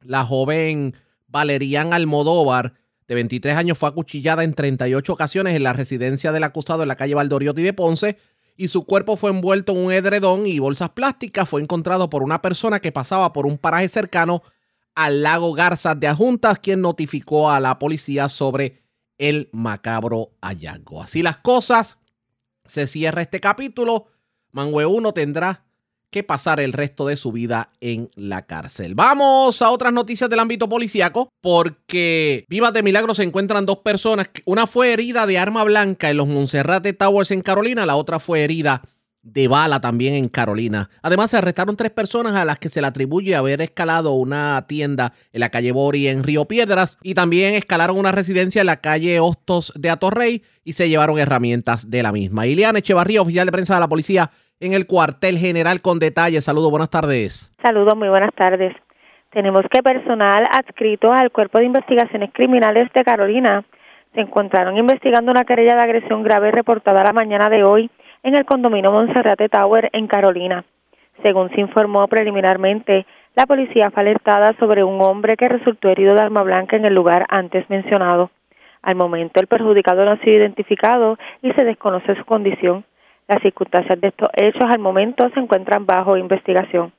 la joven Valerian Almodóvar, de 23 años, fue acuchillada en 38 ocasiones en la residencia del acusado en la calle Valdoriotti de Ponce y su cuerpo fue envuelto en un edredón y bolsas plásticas. Fue encontrado por una persona que pasaba por un paraje cercano al lago Garzas de Ajuntas, quien notificó a la policía sobre el macabro hallazgo. Así las cosas, se cierra este capítulo. Mangue 1 tendrá que pasar el resto de su vida en la cárcel. Vamos a otras noticias del ámbito policíaco, porque vivas de milagro se encuentran dos personas. Una fue herida de arma blanca en los Monserrate Towers en Carolina, la otra fue herida de bala también en Carolina. Además, se arrestaron tres personas a las que se le atribuye haber escalado una tienda en la calle Bori en Río Piedras y también escalaron una residencia en la calle Hostos de Atorrey y se llevaron herramientas de la misma. Iliana Echevarría, oficial de prensa de la policía en el cuartel general con detalles. Saludos, buenas tardes. Saludos, muy buenas tardes. Tenemos que personal adscrito al Cuerpo de Investigaciones Criminales de Carolina se encontraron investigando una querella de agresión grave reportada la mañana de hoy en el condominio Monserrate Tower en Carolina. Según se informó preliminarmente, la policía fue alertada sobre un hombre que resultó herido de arma blanca en el lugar antes mencionado. Al momento, el perjudicado no ha sido identificado y se desconoce su condición. Las circunstancias de estos hechos al momento se encuentran bajo investigación.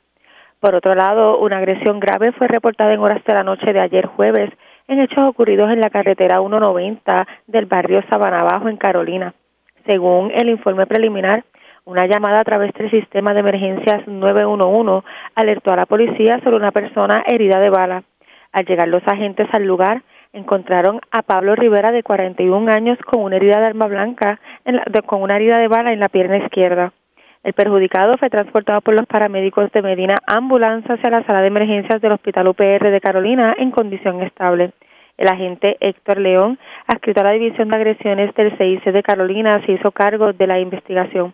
Por otro lado, una agresión grave fue reportada en horas de la noche de ayer jueves en hechos ocurridos en la carretera 190 del barrio Sabana Bajo en Carolina. Según el informe preliminar, una llamada a través del sistema de emergencias 911 alertó a la policía sobre una persona herida de bala. Al llegar los agentes al lugar, encontraron a Pablo Rivera de 41 años con una herida de arma blanca, con una herida de bala en la pierna izquierda. El perjudicado fue transportado por los paramédicos de Medina Ambulancia hacia la sala de emergencias del Hospital UPR de Carolina en condición estable. El agente Héctor León, adscrito a la División de Agresiones del CIC de Carolina, se hizo cargo de la investigación.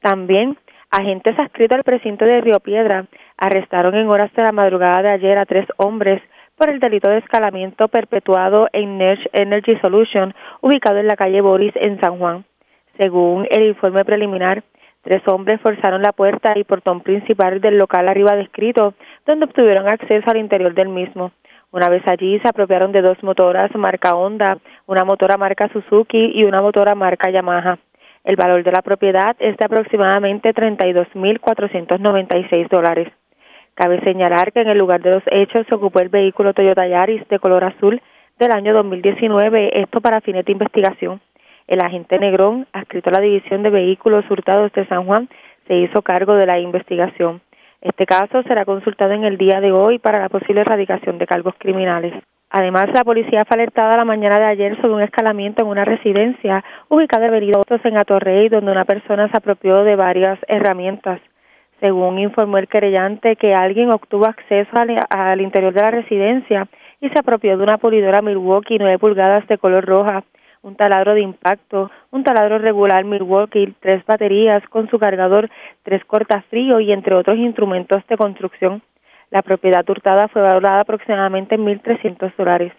También agentes adscritos al precinto de Río Piedra arrestaron en horas de la madrugada de ayer a tres hombres por el delito de escalamiento perpetuado en Nerch Energy Solution, ubicado en la calle Boris en San Juan. Según el informe preliminar, Tres hombres forzaron la puerta y portón principal del local arriba descrito, donde obtuvieron acceso al interior del mismo. Una vez allí se apropiaron de dos motoras marca Honda, una motora marca Suzuki y una motora marca Yamaha. El valor de la propiedad es de aproximadamente 32.496 dólares. Cabe señalar que en el lugar de los hechos se ocupó el vehículo Toyota Yaris de color azul del año 2019, esto para fines de investigación. El agente Negrón, adscrito a la División de Vehículos Hurtados de San Juan, se hizo cargo de la investigación. Este caso será consultado en el día de hoy para la posible erradicación de cargos criminales. Además, la policía fue alertada la mañana de ayer sobre un escalamiento en una residencia ubicada en Beridotos en Atorrey, donde una persona se apropió de varias herramientas. Según informó el querellante, que alguien obtuvo acceso al, al interior de la residencia y se apropió de una pulidora Milwaukee 9 pulgadas de color roja, un taladro de impacto, un taladro regular Milwaukee, tres baterías con su cargador, tres cortafrío y entre otros instrumentos de construcción. La propiedad hurtada fue valorada aproximadamente en 1.300 dólares.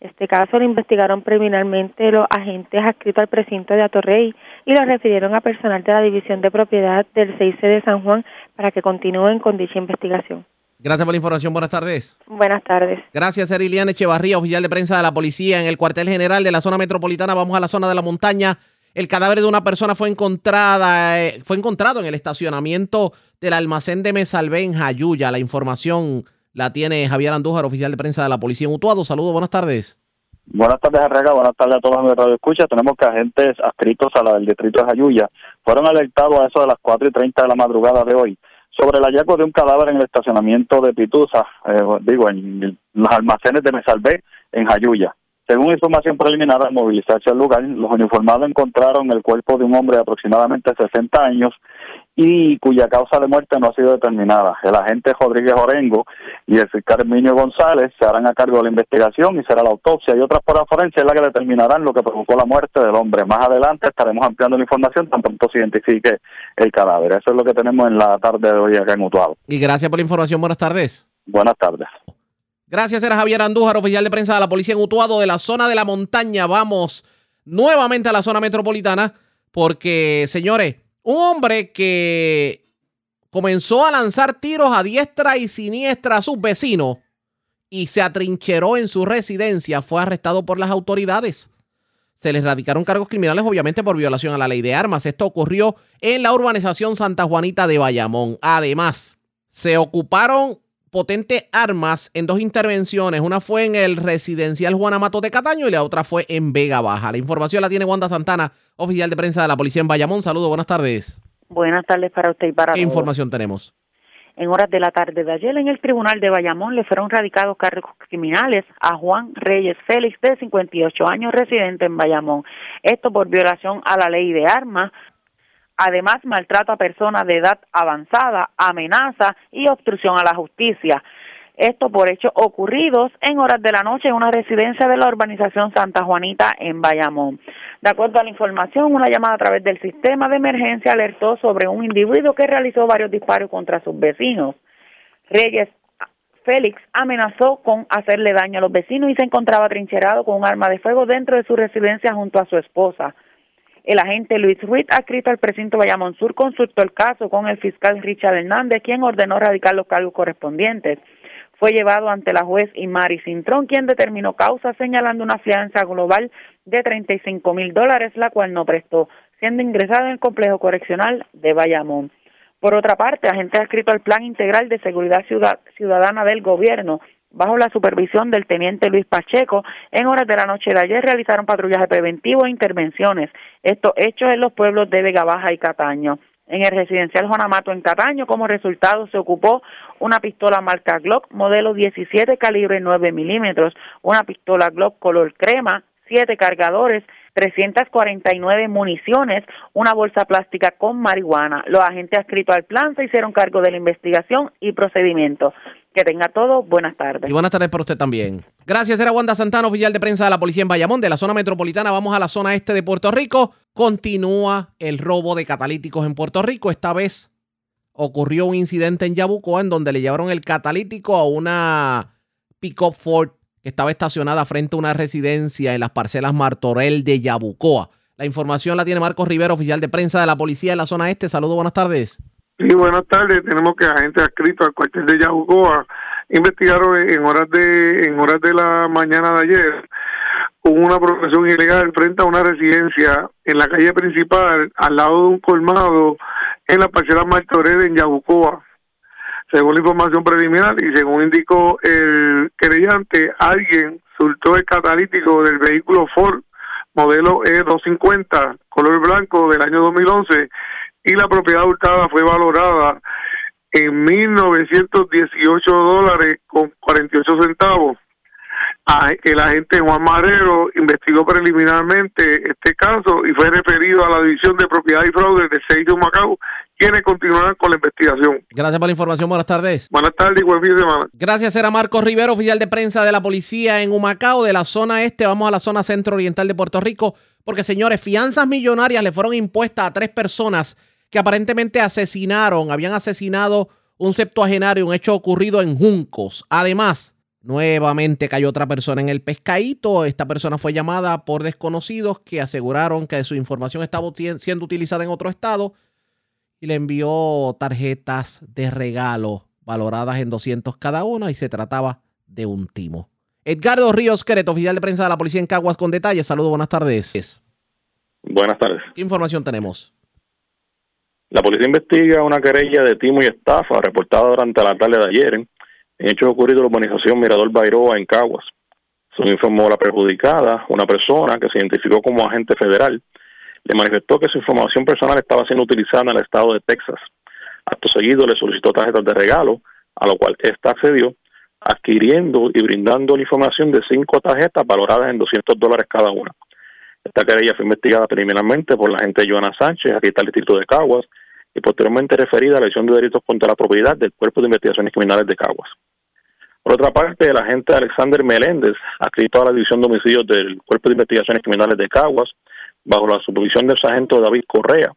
Este caso lo investigaron preliminarmente los agentes adscritos al precinto de Atorrey y lo refirieron a personal de la División de Propiedad del 6C de San Juan para que continúen con dicha investigación. Gracias por la información. Buenas tardes. Buenas tardes. Gracias, Eriliana Echevarría, oficial de prensa de la policía en el cuartel general de la zona metropolitana. Vamos a la zona de la montaña. El cadáver de una persona fue encontrada, eh, fue encontrado en el estacionamiento del almacén de Mesalvé en Jayuya. La información la tiene Javier Andújar, oficial de prensa de la policía en Utuado. Saludos, buenas tardes. Buenas tardes, Arrega. Buenas tardes a todos los radio escucha. Tenemos que agentes adscritos a la del distrito de Jayuya fueron alertados a eso de las 4 y 30 de la madrugada de hoy sobre el hallazgo de un cadáver en el estacionamiento de Pitusa, eh, digo, en los almacenes de Mesalvé, en Jayuya. Según información preliminar, al movilizarse al lugar, los uniformados encontraron el cuerpo de un hombre de aproximadamente 60 años y cuya causa de muerte no ha sido determinada. El agente Rodríguez Orengo y el fiscal Herminio González se harán a cargo de la investigación y será la autopsia y otras pruebas forenses la que determinarán lo que provocó la muerte del hombre. Más adelante estaremos ampliando la información tan pronto se identifique el cadáver. Eso es lo que tenemos en la tarde de hoy acá en Utuado. Y gracias por la información. Buenas tardes. Buenas tardes. Gracias, era Javier Andújar, oficial de prensa de la policía en Utuado de la zona de la montaña. Vamos nuevamente a la zona metropolitana porque, señores, un hombre que comenzó a lanzar tiros a diestra y siniestra a sus vecinos y se atrincheró en su residencia fue arrestado por las autoridades. Se le radicaron cargos criminales, obviamente, por violación a la ley de armas. Esto ocurrió en la urbanización Santa Juanita de Bayamón. Además, se ocuparon potentes armas en dos intervenciones. Una fue en el residencial Juana Mato de Cataño y la otra fue en Vega Baja. La información la tiene Wanda Santana, oficial de prensa de la policía en Bayamón. Saludos, buenas tardes. Buenas tardes para usted y para ¿Qué información tenemos? En horas de la tarde de ayer, en el tribunal de Bayamón le fueron radicados cargos criminales a Juan Reyes Félix, de 58 años, residente en Bayamón. Esto por violación a la ley de armas, Además, maltrato a personas de edad avanzada, amenaza y obstrucción a la justicia. Esto por hechos ocurridos en horas de la noche en una residencia de la urbanización Santa Juanita en Bayamón. De acuerdo a la información, una llamada a través del sistema de emergencia alertó sobre un individuo que realizó varios disparos contra sus vecinos. Reyes Félix amenazó con hacerle daño a los vecinos y se encontraba trincherado con un arma de fuego dentro de su residencia junto a su esposa. El agente Luis Ruiz, adscrito al precinto Bayamón Sur, consultó el caso con el fiscal Richard Hernández, quien ordenó radicar los cargos correspondientes fue llevado ante la juez Imari Cintrón, quien determinó causa señalando una fianza global de 35 mil dólares, la cual no prestó, siendo ingresado en el complejo correccional de Bayamón. Por otra parte, agente ha escrito al Plan Integral de Seguridad Ciudadana del Gobierno, bajo la supervisión del teniente Luis Pacheco, en horas de la noche de ayer realizaron patrullaje preventivo e intervenciones, estos hechos en los pueblos de Vega Baja y Cataño en el residencial Juan Amato en Cataño. Como resultado se ocupó una pistola marca Glock modelo 17 calibre 9 milímetros, una pistola Glock color crema, siete cargadores, 349 municiones, una bolsa plástica con marihuana. Los agentes adscritos al plan se hicieron cargo de la investigación y procedimiento. Que tenga todo, buenas tardes. Y buenas tardes para usted también. Gracias, era Wanda Santana, oficial de prensa de la policía en Bayamón, de la zona metropolitana. Vamos a la zona este de Puerto Rico. Continúa el robo de catalíticos en Puerto Rico. Esta vez ocurrió un incidente en Yabucoa en donde le llevaron el catalítico a una pick-up Ford estaba estacionada frente a una residencia en las parcelas Martorell de Yabucoa. La información la tiene Marcos Rivero, oficial de prensa de la policía en la zona este. Saludos, buenas tardes. Sí, buenas tardes. Tenemos que agentes adscritos al cuartel de Yabucoa investigaron en horas de en horas de la mañana de ayer una profesión ilegal frente a una residencia en la calle principal al lado de un colmado en la parcela Martorell en Yabucoa. Según la información preliminar y según indicó el querellante, alguien soltó el catalítico del vehículo Ford modelo E250 color blanco del año 2011 y la propiedad hurtada fue valorada en 1.918 dólares con 48 centavos. El agente Juan Marero investigó preliminarmente este caso y fue referido a la División de Propiedad y Fraude de Seido Macao, quienes continuarán con la investigación. Gracias por la información. Buenas tardes. Buenas tardes y buen fin de semana. Gracias, era Marcos Rivero, oficial de prensa de la policía en Humacao, de la zona este. Vamos a la zona centro-oriental de Puerto Rico, porque señores, fianzas millonarias le fueron impuestas a tres personas que aparentemente asesinaron, habían asesinado un septuagenario, un hecho ocurrido en Juncos. Además, nuevamente cayó otra persona en el pescadito. Esta persona fue llamada por desconocidos que aseguraron que su información estaba siendo utilizada en otro estado y le envió tarjetas de regalo valoradas en 200 cada una y se trataba de un timo. Edgardo Ríos Quereto, oficial de prensa de la policía en Caguas con detalles. Saludos, buenas tardes. Buenas tardes. ¿Qué información tenemos? La policía investiga una querella de timo y estafa reportada durante la tarde de ayer en hechos ocurridos en la urbanización Mirador Bairoa en Caguas. Según informó la perjudicada, una persona que se identificó como agente federal le manifestó que su información personal estaba siendo utilizada en el estado de Texas. Acto seguido le solicitó tarjetas de regalo, a lo cual ésta accedió, adquiriendo y brindando la información de cinco tarjetas valoradas en 200 dólares cada una. Esta querella fue investigada preliminarmente por la agente Joana Sánchez, aquí está el distrito de Caguas, y posteriormente referida a la lesión de delitos contra la propiedad del Cuerpo de Investigaciones Criminales de Caguas. Por otra parte, el agente Alexander Meléndez, adscrito a la División de Homicidios del Cuerpo de Investigaciones Criminales de Caguas, bajo la supervisión del sargento David Correa,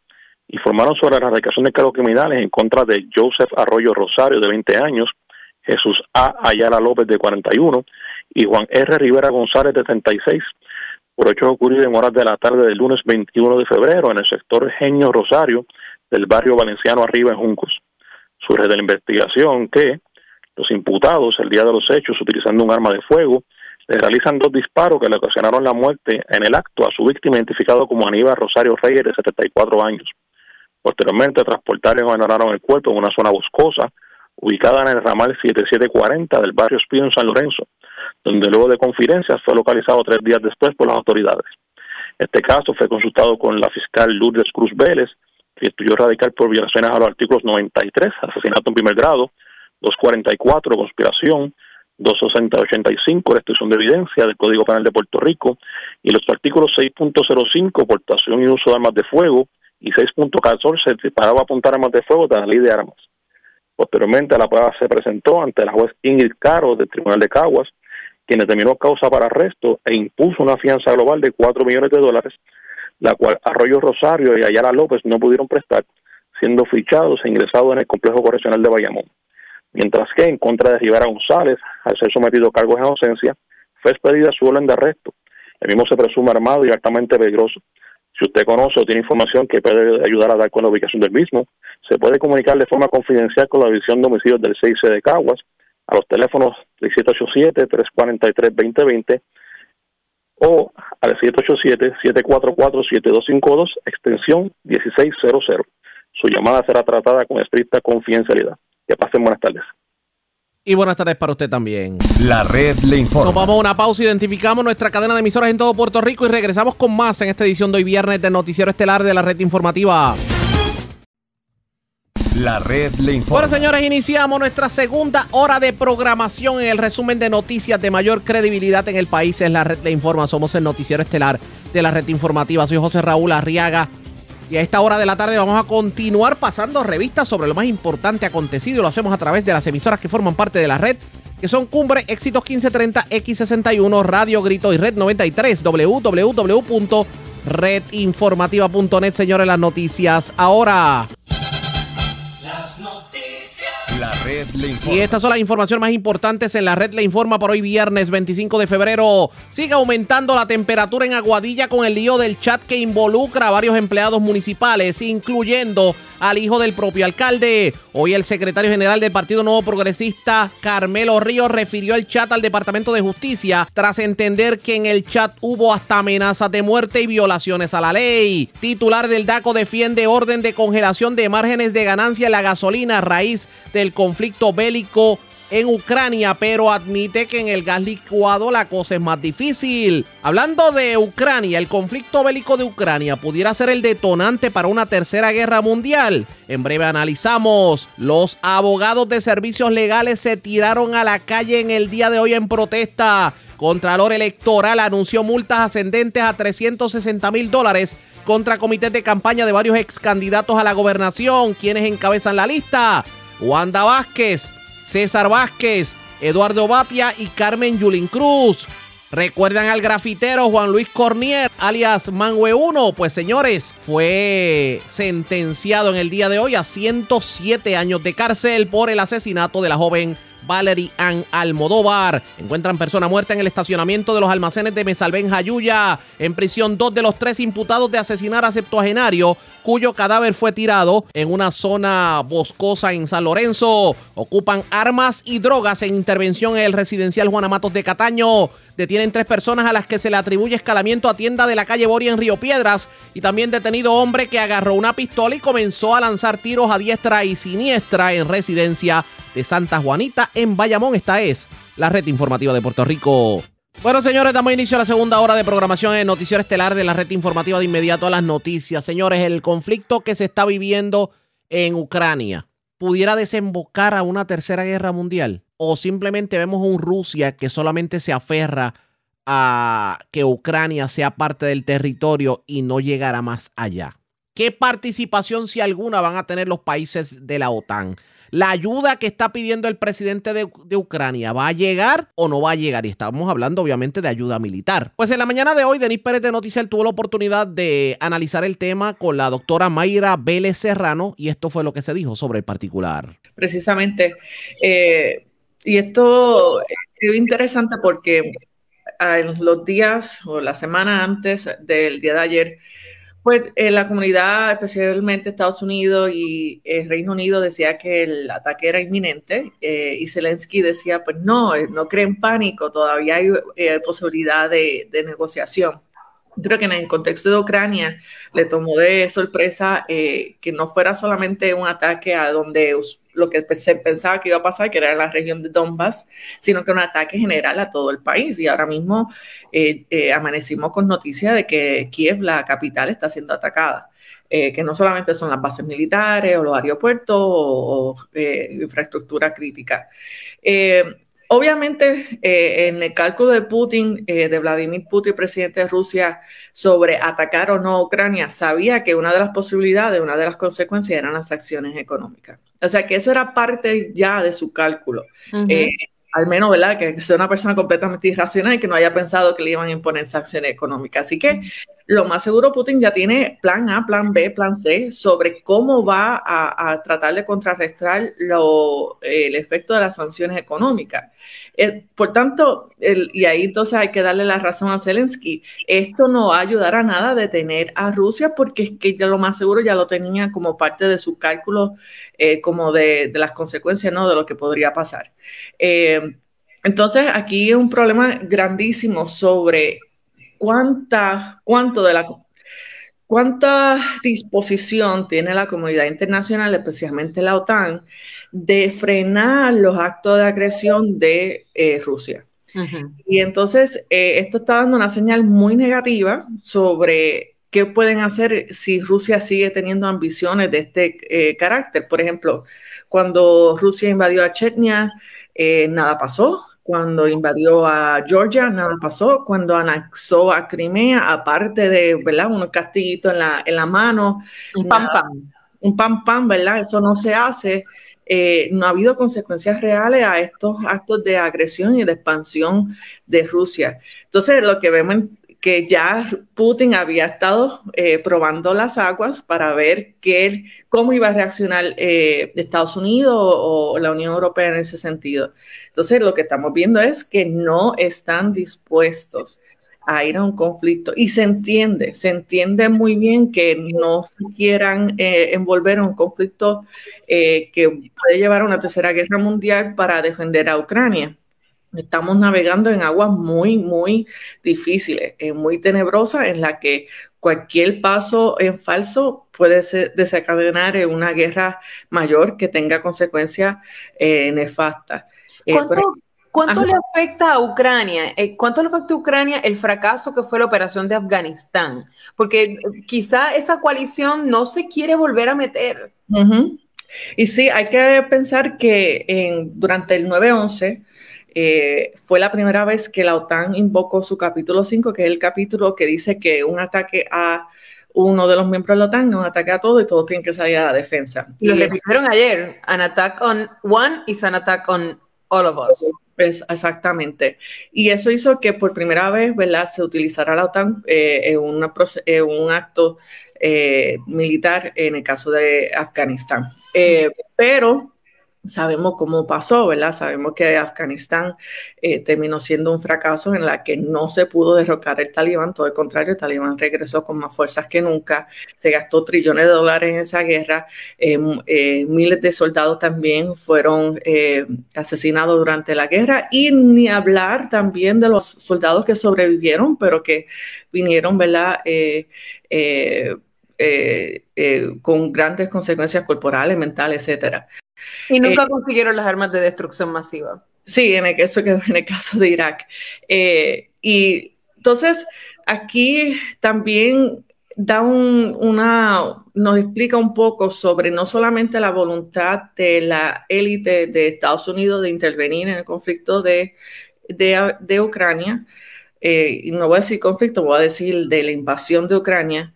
informaron sobre la erradicación de cargos criminales en contra de Joseph Arroyo Rosario, de 20 años, Jesús A. Ayala López, de 41, y Juan R. Rivera González, de 36, por hechos ocurridos en horas de la tarde del lunes 21 de febrero en el sector Genio Rosario del barrio valenciano Arriba en Juncos. Surge de la investigación que los imputados, el día de los hechos, utilizando un arma de fuego, le realizan dos disparos que le ocasionaron la muerte en el acto a su víctima identificado como Aníbal Rosario Reyes de 74 años. Posteriormente transportaron y abandonaron el cuerpo en una zona boscosa ubicada en el ramal 7740 del barrio Espino en San Lorenzo, donde luego de confidencias fue localizado tres días después por las autoridades. Este caso fue consultado con la fiscal Lourdes Cruz Vélez, que estudió radical por violaciones a los artículos 93, asesinato en primer grado, 244, conspiración, 260-85, restricción de evidencia del Código Penal de Puerto Rico, y los artículos 6.05, portación y uso de armas de fuego, y 6.14 se disparaba a apuntar armas de fuego de la ley de armas. Posteriormente, la prueba se presentó ante la juez Ingrid Caro del Tribunal de Caguas, quien determinó causa para arresto e impuso una fianza global de 4 millones de dólares, la cual Arroyo Rosario y Ayala López no pudieron prestar, siendo fichados e ingresados en el complejo correccional de Bayamón. Mientras que, en contra de Rivera González, al ser sometido a cargos de inocencia, fue expedida su orden de arresto. El mismo se presume armado y altamente peligroso. Si usted conoce o tiene información que puede ayudar a dar con la ubicación del mismo, se puede comunicar de forma confidencial con la División de Homicidios del 6 de Caguas a los teléfonos 1787-343-2020 o al 787-744-7252, extensión 1600. Su llamada será tratada con estricta confidencialidad. Que pasen buenas tardes. Y buenas tardes para usted también. La red le informa. Nos vamos a una pausa, identificamos nuestra cadena de emisoras en todo Puerto Rico y regresamos con más en esta edición de hoy viernes del Noticiero Estelar de la Red Informativa. La red le informa. Bueno, señores, iniciamos nuestra segunda hora de programación en el resumen de noticias de mayor credibilidad en el país. Es la red le informa. Somos el Noticiero Estelar de la Red Informativa. Soy José Raúl Arriaga. Y a esta hora de la tarde vamos a continuar pasando revistas sobre lo más importante acontecido. Lo hacemos a través de las emisoras que forman parte de la red, que son Cumbre, Éxitos 1530, X61, Radio Grito y Red 93, www.redinformativa.net. Señores, las noticias ahora. Red le Y estas son las informaciones más importantes en la red Le Informa por hoy viernes 25 de febrero. Sigue aumentando la temperatura en Aguadilla con el lío del chat que involucra a varios empleados municipales, incluyendo al hijo del propio alcalde. Hoy el secretario general del Partido Nuevo Progresista, Carmelo Ríos, refirió el chat al Departamento de Justicia tras entender que en el chat hubo hasta amenazas de muerte y violaciones a la ley. Titular del DACO defiende orden de congelación de márgenes de ganancia en la gasolina a raíz del conflicto bélico en Ucrania, pero admite que en el gas licuado la cosa es más difícil. Hablando de Ucrania, el conflicto bélico de Ucrania pudiera ser el detonante para una tercera guerra mundial. En breve analizamos. Los abogados de servicios legales se tiraron a la calle en el día de hoy en protesta. Contralor Electoral anunció multas ascendentes a 360 mil dólares contra comités de campaña de varios ex candidatos a la gobernación. quienes encabezan la lista? Wanda Vázquez, César Vázquez, Eduardo Batia y Carmen Yulín Cruz. ¿Recuerdan al grafitero Juan Luis Cornier, alias Mangue 1? Pues señores, fue sentenciado en el día de hoy a 107 años de cárcel por el asesinato de la joven Valerie Ann Almodóvar. Encuentran persona muerta en el estacionamiento de los almacenes de Mesalben Jayuya. En prisión, dos de los tres imputados de asesinar a septuagenario, cuyo cadáver fue tirado en una zona boscosa en San Lorenzo. Ocupan armas y drogas en intervención en el residencial Juana Matos de Cataño. Detienen tres personas a las que se le atribuye escalamiento a tienda de la calle Boria en Río Piedras. Y también detenido hombre que agarró una pistola y comenzó a lanzar tiros a diestra y siniestra en residencia de Santa Juanita en Bayamón. Esta es la red informativa de Puerto Rico. Bueno, señores, damos inicio a la segunda hora de programación en Noticiero Estelar de la red informativa de inmediato a las noticias. Señores, el conflicto que se está viviendo en Ucrania pudiera desembocar a una tercera guerra mundial o simplemente vemos un Rusia que solamente se aferra a que Ucrania sea parte del territorio y no llegará más allá. ¿Qué participación, si alguna, van a tener los países de la OTAN? La ayuda que está pidiendo el presidente de, Ucrania, ¿va a llegar o no va a llegar? Y estamos hablando obviamente de ayuda militar. Pues en la mañana de hoy, Denis Pérez de Noticias tuvo la oportunidad de analizar el tema con la doctora Mayra Vélez Serrano y esto fue lo que se dijo sobre el particular. Precisamente. Eh, y esto es interesante porque en los días o la semana antes del día de ayer, pues eh, la comunidad, especialmente Estados Unidos y el Reino Unido, decía que el ataque era inminente eh, y Zelensky decía, pues no, no creen pánico, todavía hay eh, posibilidad de, de, negociación. Creo que en el contexto de Ucrania le tomó de sorpresa eh, que no fuera solamente un ataque a donde lo que se pensaba que iba a pasar, que era la región de Donbass, sino que un ataque general a todo el país. Y ahora mismo eh, eh, amanecimos con noticia de que Kiev, la capital, está siendo atacada. Eh, que no solamente son las bases militares o los aeropuertos o, o infraestructura crítica. Obviamente, eh, en el cálculo de Putin, eh, de Vladimir Putin, presidente de Rusia, sobre atacar o no a Ucrania, sabía que una de las posibilidades, una de las consecuencias eran las acciones económicas. O sea, que eso era parte ya de su cálculo. Eh, al menos, ¿verdad? Que sea una persona completamente irracional y que no haya pensado que le iban a imponer sanciones económicas. Así que lo más seguro Putin ya tiene plan A, plan B, plan C sobre cómo va a, tratar de contrarrestar lo- el efecto de las sanciones económicas. Eh, por tanto, y ahí entonces hay que darle la razón a Zelensky, esto no va a ayudar a nada a detener a Rusia porque es que ya lo más seguro ya lo tenía como parte de sus cálculos, eh, como de, de las consecuencias, ¿no? De lo que podría pasar. Eh, entonces, aquí hay un problema grandísimo sobre cuánta, cuánto de la cuánta disposición tiene la comunidad internacional, especialmente la OTAN, de frenar los actos de agresión de eh, Rusia. Y entonces eh, esto está dando una señal muy negativa sobre qué pueden hacer si Rusia sigue teniendo ambiciones de este eh, carácter. Por ejemplo, cuando Rusia invadió a Chechnya, nada pasó. Cuando invadió a Georgia, nada pasó. Cuando anexó a Crimea, aparte de ¿verdad? unos castillitos en la, en la mano, un pam pam. Un pam pam, ¿verdad? Eso no se hace. Eh, no ha habido consecuencias reales a estos actos de agresión y de expansión de Rusia. Entonces, lo que vemos que ya Putin había estado eh, probando las aguas para ver qué, cómo iba a reaccionar eh, Estados Unidos o, la Unión Europea en ese sentido. Entonces, lo que estamos viendo es que no están dispuestos a ir a un conflicto. Y se entiende, se entiende muy bien que no se quieran eh, envolver en un conflicto que puede llevar a una tercera guerra mundial para defender a Ucrania. Estamos navegando en aguas muy, muy difíciles, eh, muy tenebrosas, en la que cualquier paso en falso puede desencadenar en una guerra mayor que tenga consecuencias eh, nefastas. Eh, ¿Cuánto, le afecta a Ucrania? Eh, ¿Cuánto le afecta a Ucrania el fracaso que fue la operación de Afganistán? Porque quizá esa coalición no se quiere volver a meter. Y sí, hay que pensar que en, durante el 9-11 eh, fue la primera vez que la OTAN invocó su capítulo 5, que es el capítulo que dice que un ataque a uno de los miembros de la OTAN es un ataque a todo y todos tienen que salir a la defensa. Y lo repitieron ayer. An attack on one is an attack on all of us. Pues, exactamente. Y eso hizo que por primera vez, ¿verdad?, se utilizara la OTAN eh, en, una proce- en un acto eh, militar en el caso de Afganistán. Pero sabemos cómo pasó, ¿verdad? Sabemos que Afganistán eh, terminó siendo un fracaso en la que no se pudo derrocar el talibán, todo el contrario, el talibán regresó con más fuerzas que nunca, se gastó trillones de dólares en esa guerra, eh, m- eh, miles de soldados también fueron eh, asesinados durante la guerra y ni hablar también de los soldados que sobrevivieron, pero que vinieron, ¿verdad? Con grandes consecuencias corporales, mentales, etcétera. Y nunca Eh, consiguieron las armas de destrucción masiva. Sí, en el caso, que, en el caso de Irak. Eh, y entonces, aquí también da un- una, nos explica un poco sobre no solamente la voluntad de la élite de Estados Unidos de intervenir en el conflicto de, de, de Ucrania, eh, y no voy a decir conflicto, voy a decir de la invasión de Ucrania,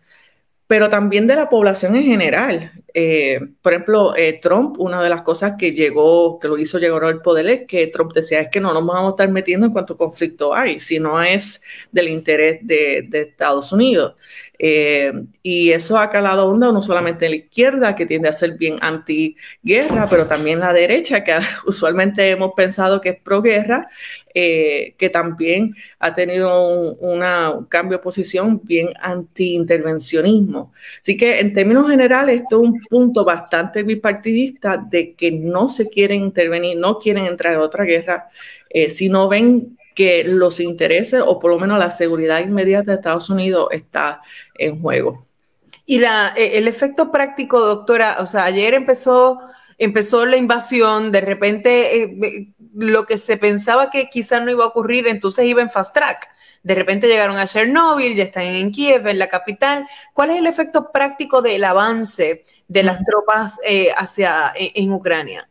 pero también de la población en general. Eh, por ejemplo, eh, Trump, una de las cosas que llegó, que lo hizo llegar al poder es que Trump decía es que no nos vamos a estar metiendo en cuanto conflicto hay, si no es del interés de, Estados Unidos. Eh, y eso ha calado onda no solamente en la izquierda, que tiende a ser bien anti-guerra, pero también la derecha, que usualmente hemos pensado que es pro-guerra, eh, que también ha tenido un cambio de posición bien anti-intervencionismo. Así que en términos generales, esto es un punto bastante bipartidista de que no se quieren intervenir, no quieren entrar en otra guerra, eh, si no ven que los intereses o por lo menos la seguridad inmediata de Estados Unidos está en juego. Y la, eh, el efecto práctico, doctora, o sea, ayer empezó, empezó la invasión, de repente eh, eh, lo que se pensaba que quizás no iba a ocurrir, entonces iba en fast track. De repente llegaron a Chernobyl, ya están en Kiev, en la capital. ¿Cuál es el efecto práctico del avance de las tropas eh, hacia en, en Ucrania?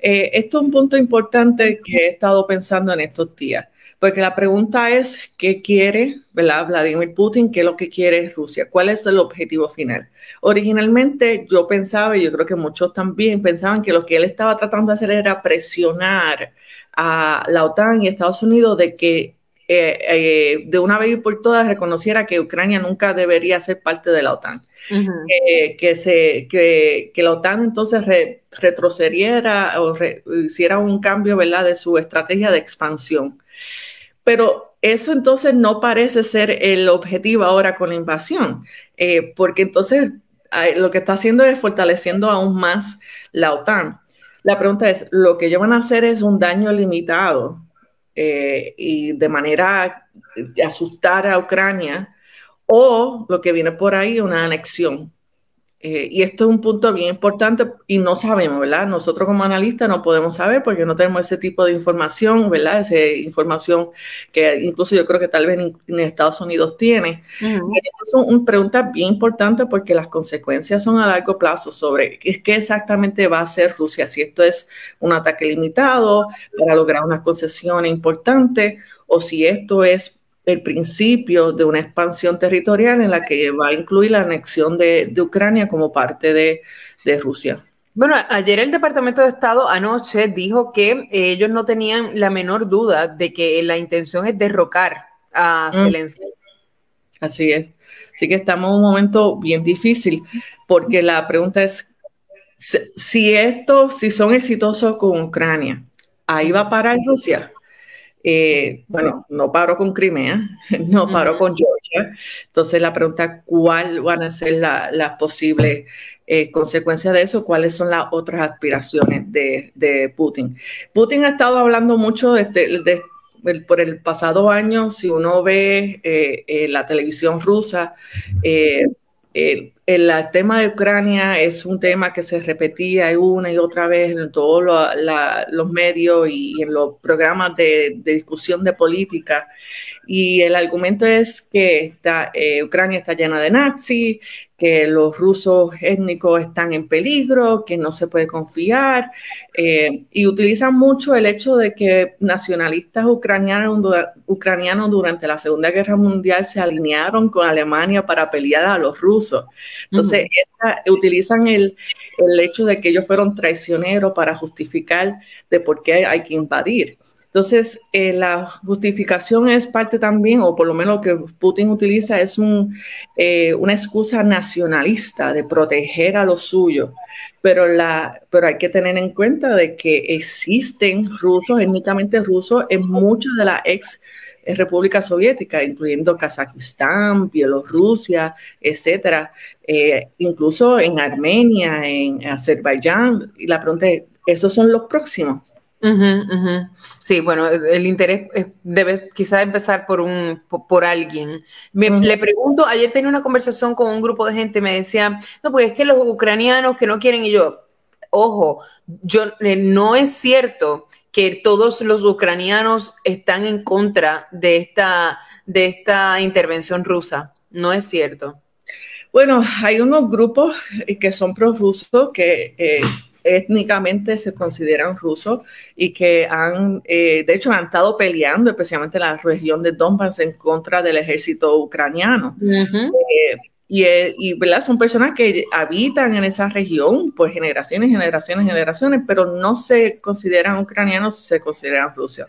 Eh, esto es un punto importante que he estado pensando en estos días, porque la pregunta es, ¿qué quiere ¿verdad? Vladimir Putin? ¿Qué es lo que quiere Rusia? ¿Cuál es el objetivo final? Originalmente yo pensaba, y yo creo que muchos también pensaban que lo que él estaba tratando de hacer era presionar a la OTAN y Estados Unidos de que eh, eh, de una vez y por todas reconociera que Ucrania nunca debería ser parte de la OTAN. Eh, que, se, que, que, la OTAN entonces retrocediera o hiciera un cambio ¿verdad? de su estrategia de expansión. Pero eso entonces no parece ser el objetivo ahora con la invasión, porque entonces lo que está haciendo es fortaleciendo aún más la OTAN. La pregunta es, ¿lo que ellos van a hacer es un daño limitado eh, y de manera de asustar a Ucrania o lo que viene por ahí, una anexión. Eh, y esto es un punto bien importante y no sabemos, ¿verdad? Nosotros como analistas no podemos saber porque no tenemos ese tipo de información, ¿verdad? Esa información que incluso yo creo que tal vez en, Estados Unidos tiene. son preguntas bien importantes porque las consecuencias son a largo plazo sobre qué exactamente va a hacer Rusia, si esto es un ataque limitado para lograr una concesión importante o si esto es el principio de una expansión territorial en la que va a incluir la anexión de, Ucrania como parte de, Rusia. Bueno, ayer el Departamento de Estado anoche dijo que eh, ellos no tenían la menor duda de que la intención es derrocar a mm. Zelensky. Así es. Así que estamos en un momento bien difícil porque la pregunta es si esto, si son exitosos con Ucrania, ahí va a parar Rusia. Eh, bueno, no paro con Crimea, no paro con Georgia. Entonces la pregunta, ¿cuál van a ser las posibles eh, consecuencias de eso? ¿Cuáles son las otras aspiraciones de, Putin? Putin ha estado hablando mucho de, por el pasado año, si uno ve eh, la televisión rusa, el, tema de Ucrania es un tema que se repetía una y otra vez en todos los medios y en los programas de, discusión de política. Y el argumento es que eh, Ucrania está llena de nazis, que los rusos étnicos están en peligro, que no se puede confiar, eh, y utilizan mucho el hecho de que nacionalistas ucranianos, ucranianos durante la Segunda Guerra Mundial se alinearon con Alemania para pelear a los rusos. Entonces, utilizan el, el hecho de que ellos fueron traicioneros para justificar de por qué hay que invadir. Entonces, eh, la justificación es parte también, o por lo menos lo que Putin utiliza, es un, eh, una excusa nacionalista de proteger a los suyos. Pero, la, pero hay que tener en cuenta de que existen rusos, étnicamente rusos, en muchas de las ex repúblicas soviéticas, incluyendo Kazajistán, Bielorrusia, etcétera, eh, incluso en Armenia, en Azerbaiyán. Y la pregunta es, ¿esos son los próximos? Sí, bueno, el interés debe quizás empezar por un por, alguien. Me, Le pregunto, ayer tenía una conversación con un grupo de gente, me decían, no, pues es que los ucranianos que no quieren, y yo, ojo, yo eh, no es cierto que todos los ucranianos están en contra de esta, de esta intervención rusa. No es cierto. Bueno, hay unos grupos que son prorrusos que eh, étnicamente se consideran rusos y que han, eh, de hecho, han estado peleando, especialmente en la región de Donbass, en contra del ejército ucraniano. Eh, y, eh, y ¿verdad? son personas que habitan en esa región por generaciones, generaciones, generaciones, pero no se consideran ucranianos, se consideran rusos.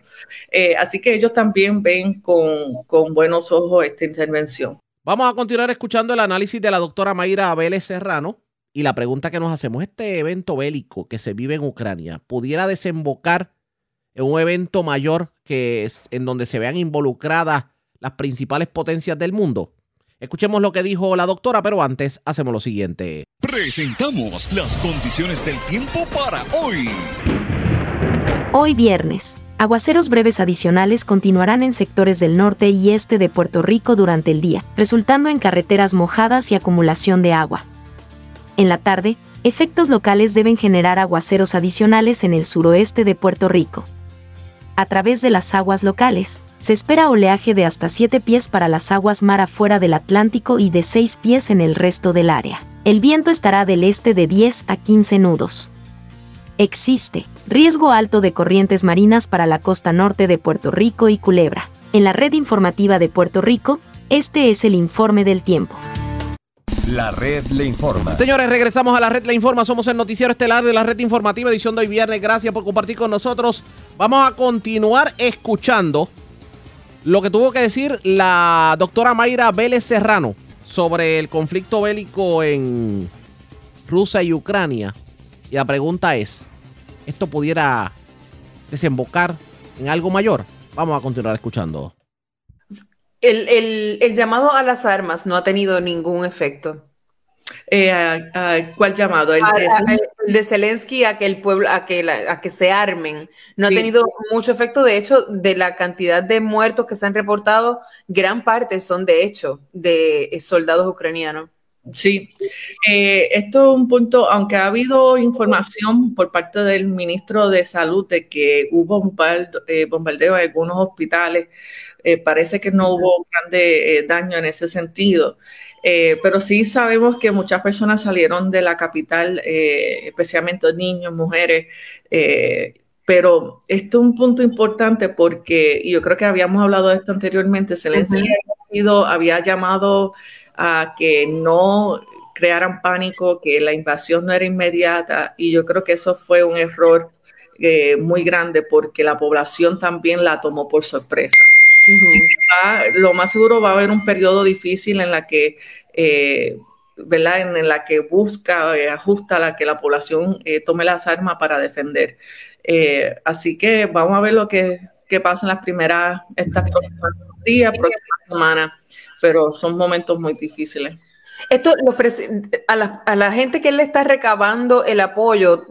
así que ellos también ven con, con buenos ojos esta intervención. Vamos a continuar escuchando el análisis de la doctora Mayra Vélez Serrano, y la pregunta que nos hacemos, ¿este evento bélico que se vive en Ucrania pudiera desembocar en un evento mayor que es en donde se vean involucradas las principales potencias del mundo? Escuchemos lo que dijo la doctora, pero antes hacemos lo siguiente. Presentamos las condiciones del tiempo para hoy. Hoy viernes, aguaceros breves adicionales continuarán en sectores del norte y este de Puerto Rico durante el día, resultando en carreteras mojadas y acumulación de agua. En la tarde, efectos locales deben generar aguaceros adicionales en el suroeste de Puerto Rico. A través de las aguas locales, se espera oleaje de hasta 7 pies para las aguas mar afuera del Atlántico y de 6 pies en el resto del área. El viento estará del este de 10 a 15 nudos. Existe Riesgo alto de corrientes marinas para la costa norte de Puerto Rico y Culebra. En la red informativa de Puerto Rico, este es el informe del tiempo. La red le informa. Señores, regresamos a la red Le Informa. Somos el noticiero estelar de la red informativa, edición de hoy viernes. Gracias por compartir con nosotros. Vamos a continuar escuchando lo que tuvo que decir la doctora Mayra Vélez Serrano sobre el conflicto bélico en Rusia y Ucrania. Y la pregunta es, ¿esto pudiera desembocar en algo mayor? Vamos a continuar escuchando. El, el- el llamado a las armas no ha tenido ningún efecto. Eh, a- a- ¿Cuál llamado? El a- el de Zelensky a que el pueblo, a que, la- a que se armen. No Sí. ha tenido mucho efecto. De hecho, de la cantidad de muertos que se han reportado, gran parte son de hecho de eh, soldados ucranianos. Sí, Eh, esto es un punto, aunque ha habido información por parte del ministro de Salud de que hubo un par eh, bombardeo en algunos hospitales, eh, parece que no hubo grande eh, daño en ese sentido. Eh, pero sí sabemos que muchas personas salieron de la capital, eh, especialmente niños, mujeres, pero esto es un punto importante porque yo creo que habíamos hablado de esto anteriormente. Zelensky había sido- había llamado a que no crearan pánico, que la invasión no era inmediata y yo creo que eso fue un error eh, muy grande porque la población también la tomó por sorpresa. Va- lo más seguro va a haber un periodo difícil en la que, eh, ¿verdad? En, en la que busca, eh, ajusta la que la población eh, tome las armas para defender. Eh, así que vamos a ver lo que, que pasa en las primeras, estas próximas días, próximas semanas, pero son momentos muy difíciles. Esto, los a, la, a la gente que le está recabando el apoyo,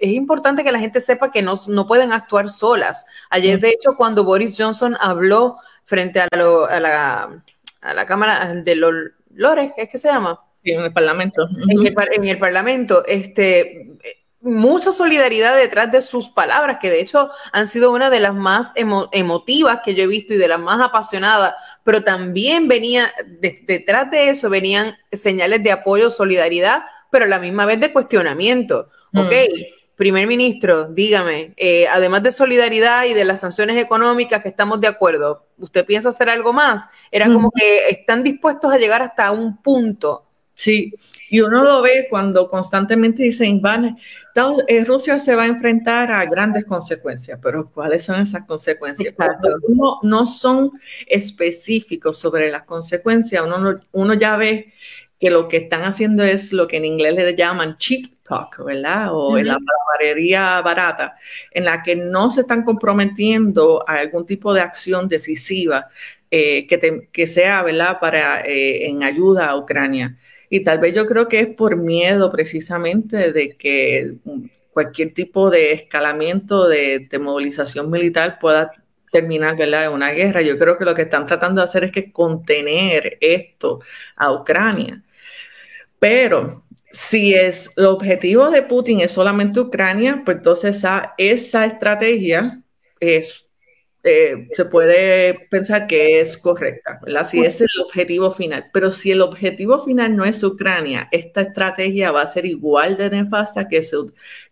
es importante que la gente sepa que no, no pueden actuar solas. Ayer, de hecho, cuando Boris Johnson habló frente a, lo- a la, a la Cámara de los Lores, ¿es que se llama? Sí, en el Parlamento. En el, par- en el Parlamento, este, mucha solidaridad detrás de sus palabras, que de hecho han sido una de las más emo- emotivas que yo he visto y de las más apasionadas, pero también venía, de- detrás de eso venían señales de apoyo, solidaridad, pero a la misma vez de cuestionamiento. Mm. Ok, primer ministro, dígame, eh, además de solidaridad y de las sanciones económicas que estamos de acuerdo, ¿usted piensa hacer algo más? Era como que están dispuestos a llegar hasta un punto. Sí, y uno lo ve cuando constantemente dicen, van, eh, Rusia se va a enfrentar a grandes consecuencias, pero ¿cuáles son esas consecuencias? Cuando uno no son específicos sobre las consecuencias, uno, no- uno ya ve que lo que están haciendo es lo que en inglés le llaman cheap talk, ¿verdad? O en la palabrería barata, en la que no se están comprometiendo a algún tipo de acción decisiva eh, que, te- que sea, ¿verdad?, para, eh, en ayuda a Ucrania. Y tal vez yo creo que es por miedo precisamente de que cualquier tipo de escalamiento de, de movilización militar pueda terminar ¿verdad? en una guerra. Yo creo que lo que están tratando de hacer es que contener esto a Ucrania. Pero si es el objetivo de Putin es solamente Ucrania, pues entonces esa, esa estrategia es eh, se puede pensar que es correcta, ¿verdad? Si es el objetivo final. Pero si el objetivo final no es Ucrania, esta estrategia va a ser igual de nefasta que, se,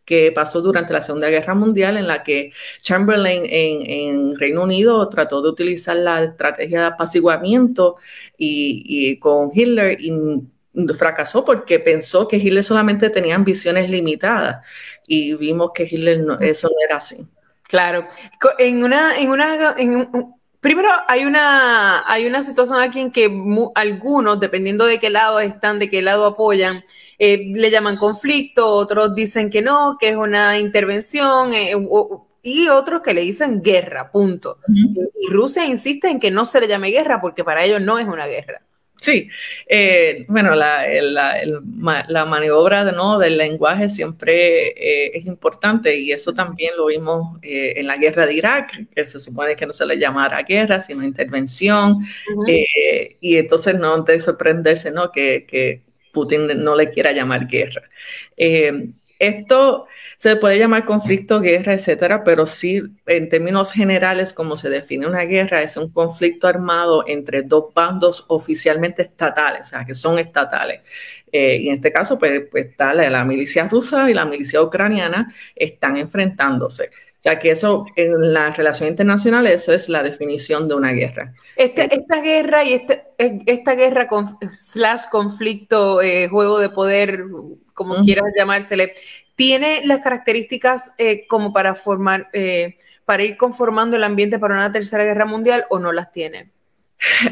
que pasó durante la Segunda Guerra Mundial, en la que Chamberlain en, Reino Unido trató de utilizar la estrategia de apaciguamiento y con Hitler y fracasó porque pensó que Hitler solamente tenía ambiciones limitadas y vimos que Hitler no, eso no era así. Claro. En una, en una, en un- primero hay una, hay una situación aquí en que mu- algunos, dependiendo de qué lado están, de qué lado apoyan, eh, le llaman conflicto, otros dicen que no, que es una intervención, eh, o- y otros que le dicen guerra, punto. Y Rusia insiste en que no se le llame guerra porque para ellos no es una guerra. Sí, eh, bueno, la, la, el la maniobra de, ¿no? del lenguaje siempre eh, es importante y eso también lo vimos eh, en la guerra de Irak, que se supone que no se le llamara guerra, sino intervención, eh, y entonces no de sorprenderse ¿no? Que, que Putin no le quiera llamar guerra. Esto se puede llamar conflicto, guerra, etcétera, pero sí, en términos generales, como se define una guerra, es un conflicto armado entre dos bandos oficialmente estatales, o sea, que son estatales. Eh, y en este caso, pues, pues está la milicia rusa y la milicia ucraniana están enfrentándose. Sea que eso, en la relación internacional, eso es la definición de una guerra. Este, esta guerra y este, esta guerra con, slash conflicto, eh, juego de poder, como quieras llamársele, tiene las características eh, como para formar, eh, para ir conformando el ambiente para una tercera guerra mundial o no las tiene?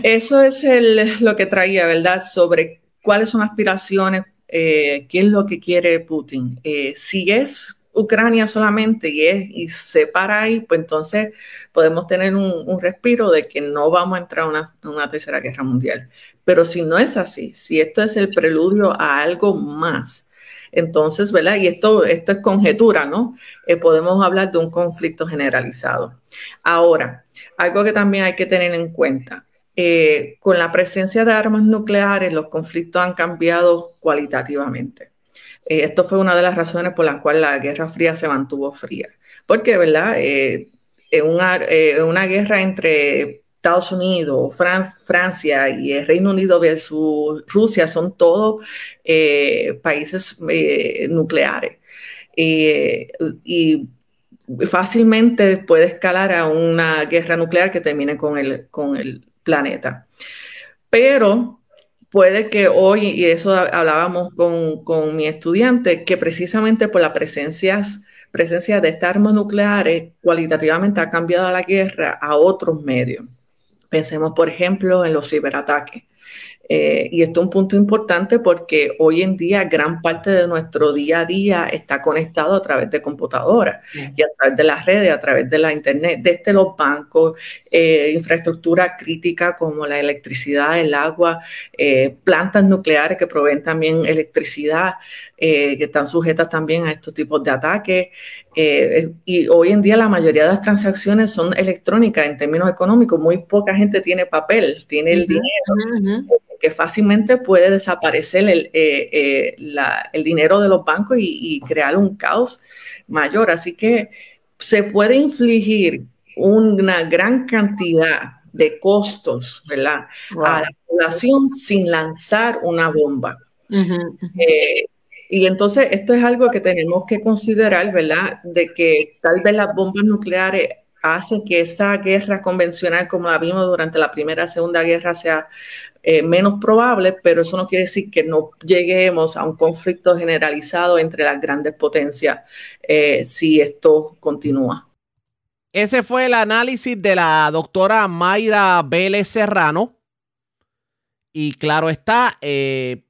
Eso es el, lo que traía, ¿verdad? Sobre cuáles son aspiraciones, eh, qué es lo que quiere Putin. Si es Ucrania solamente y, es, y se para ahí, pues entonces podemos tener un, un respiro de que no vamos a entrar a una, una, tercera guerra mundial. Pero si no es así, si esto es el preludio a algo más, entonces, ¿verdad? Y esto, esto es conjetura, ¿no? Eh, podemos hablar de un conflicto generalizado. Ahora, algo que también hay que tener en cuenta, eh, con la presencia de armas nucleares, los conflictos han cambiado cualitativamente. Eh, esto fue una de las razones por las cuales la Guerra Fría se mantuvo fría. Porque, ¿verdad? Eh, una, eh, una, guerra entre Estados Unidos, Fran Francia y el Reino Unido versus Rusia son todos eh, países nucleares. y fácilmente puede escalar a una guerra nuclear que termine con el, con el planeta. Pero puede que hoy, y eso hablábamos con, con mi estudiante, que precisamente por la presencia, presencia de estas armas nucleares cualitativamente ha cambiado la guerra a otros medios. Pensemos, por ejemplo, en los ciberataques. Eh, y esto es un punto importante porque hoy en día gran parte de nuestro día a día está conectado a través de computadoras y a través de las redes, a través de la internet, desde los bancos, eh, infraestructura crítica como la electricidad, el agua, eh, plantas nucleares que proveen también electricidad, eh, que están sujetas también a estos tipos de ataques. Eh, y hoy en día la mayoría de las transacciones son electrónicas en términos económicos. Muy poca gente tiene papel, tiene el uh -huh, dinero, uh -huh. que fácilmente puede desaparecer el, eh, la, el dinero de los bancos y, y, crear un caos mayor. Así que se puede infligir una gran cantidad de costos ¿verdad? Wow. a la población sin lanzar una bomba. Uh -huh, eh, y entonces esto es algo que tenemos que considerar, ¿verdad? De que tal vez las bombas nucleares hacen que esa guerra convencional como la vimos durante la primera y segunda guerra sea eh, menos probable, pero eso no quiere decir que no lleguemos a un conflicto generalizado entre las grandes potencias eh, si esto continúa. Ese fue el análisis de la doctora Mayra Vélez Serrano. Y claro está, eh,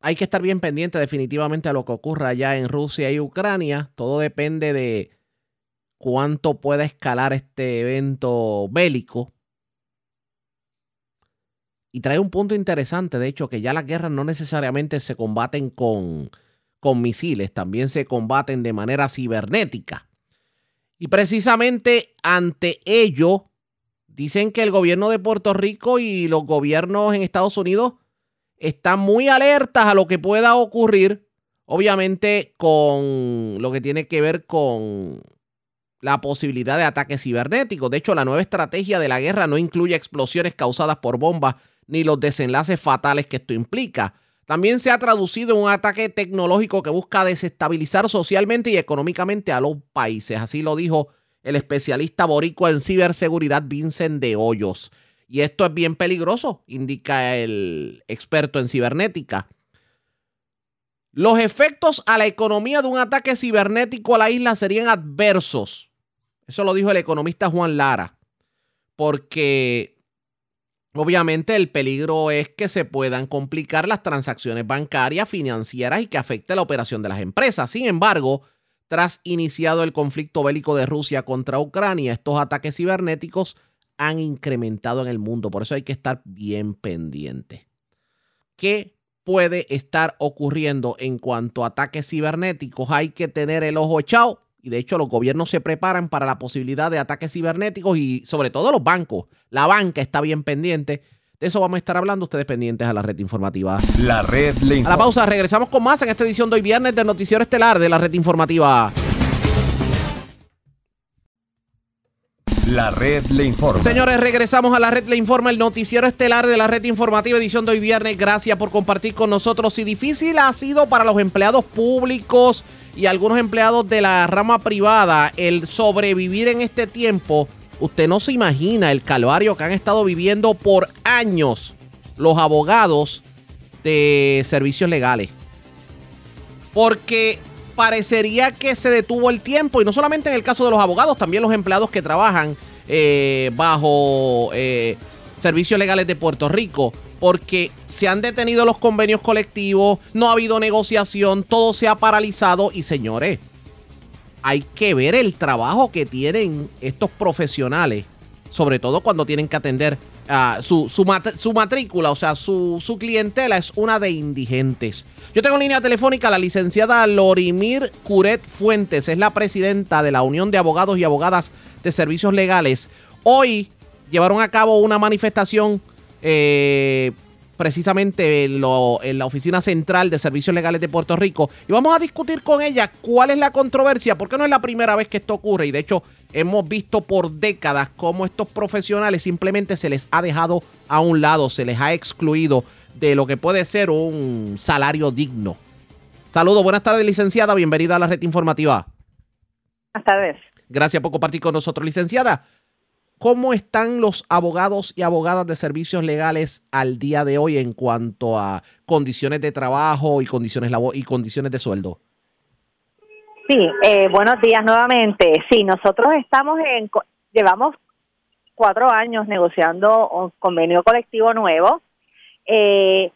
hay que estar bien pendiente definitivamente a lo que ocurra allá en Rusia y Ucrania. Todo depende de cuánto pueda escalar este evento bélico. Y trae un punto interesante, de hecho, que ya las guerras no necesariamente se combaten con, con misiles, también se combaten de manera cibernética. Y precisamente ante ello, dicen que el gobierno de Puerto Rico y los gobiernos en Estados Unidos están muy alertas a lo que pueda ocurrir, obviamente con lo que tiene que ver con la posibilidad de ataques cibernéticos. De hecho, la nueva estrategia de la guerra no incluye explosiones causadas por bombas ni los desenlaces fatales que esto implica. También se ha traducido en un ataque tecnológico que busca desestabilizar socialmente y económicamente a los países. Así lo dijo el especialista boricua en ciberseguridad Vincent de Hoyos. Y esto es bien peligroso, indica el experto en cibernética. Los efectos a la economía de un ataque cibernético a la isla serían adversos. Eso lo dijo el economista Juan Lara. Porque obviamente el peligro es que se puedan complicar las transacciones bancarias, financieras y que afecte la operación de las empresas. Sin embargo, tras iniciado el conflicto bélico de Rusia contra Ucrania, estos ataques cibernéticos han incrementado en el mundo. Por eso hay que estar bien pendiente. ¿Qué puede estar ocurriendo en cuanto a ataques cibernéticos? Hay que tener el ojo echado. Y de hecho los gobiernos se preparan para la posibilidad de ataques cibernéticos y sobre todo los bancos. La banca está bien pendiente. De eso vamos a estar hablando ustedes pendientes a la red informativa. La red le. A la pausa, regresamos con más en esta edición de hoy viernes del Noticiero Estelar de la red informativa. La red le informa. Señores, regresamos a la red Le Informa, el noticiero estelar de la red informativa edición de hoy viernes. Gracias por compartir con nosotros. Si difícil ha sido para los empleados públicos y algunos empleados de la rama privada el sobrevivir en este tiempo, usted no se imagina el calvario que han estado viviendo por años los abogados de servicios legales. Porque parecería que se detuvo el tiempo, y no solamente en el caso de los abogados, también los empleados que trabajan eh, bajo eh, servicios legales de Puerto Rico, porque se han detenido los convenios colectivos, no ha habido negociación, todo se ha paralizado y señores, hay que ver el trabajo que tienen estos profesionales, sobre todo cuando tienen que atender a su, su, mat- su matrícula, o sea, su, su clientela es una de indigentes. Yo tengo en línea telefónica a la licenciada Lorimir Curet Fuentes, es la presidenta de la Unión de Abogados y Abogadas de Servicios Legales. Hoy llevaron a cabo una manifestación eh, precisamente en, lo- en la Oficina Central de Servicios Legales de Puerto Rico y vamos a discutir con ella cuál es la controversia, porque no es la primera vez que esto ocurre y de hecho hemos visto por décadas cómo estos profesionales simplemente se les ha dejado a un lado, se les ha excluido de lo que puede ser un salario digno. Saludos, buenas tardes licenciada, bienvenida a la red informativa. Buenas tardes. Gracias por compartir con nosotros, licenciada. ¿Cómo están los abogados y abogadas de servicios legales al día de hoy en cuanto a condiciones de trabajo y condiciones y condiciones de sueldo? Sí, eh, buenos días nuevamente. Sí, nosotros estamos en, llevamos cuatro años negociando un convenio colectivo nuevo. Eh,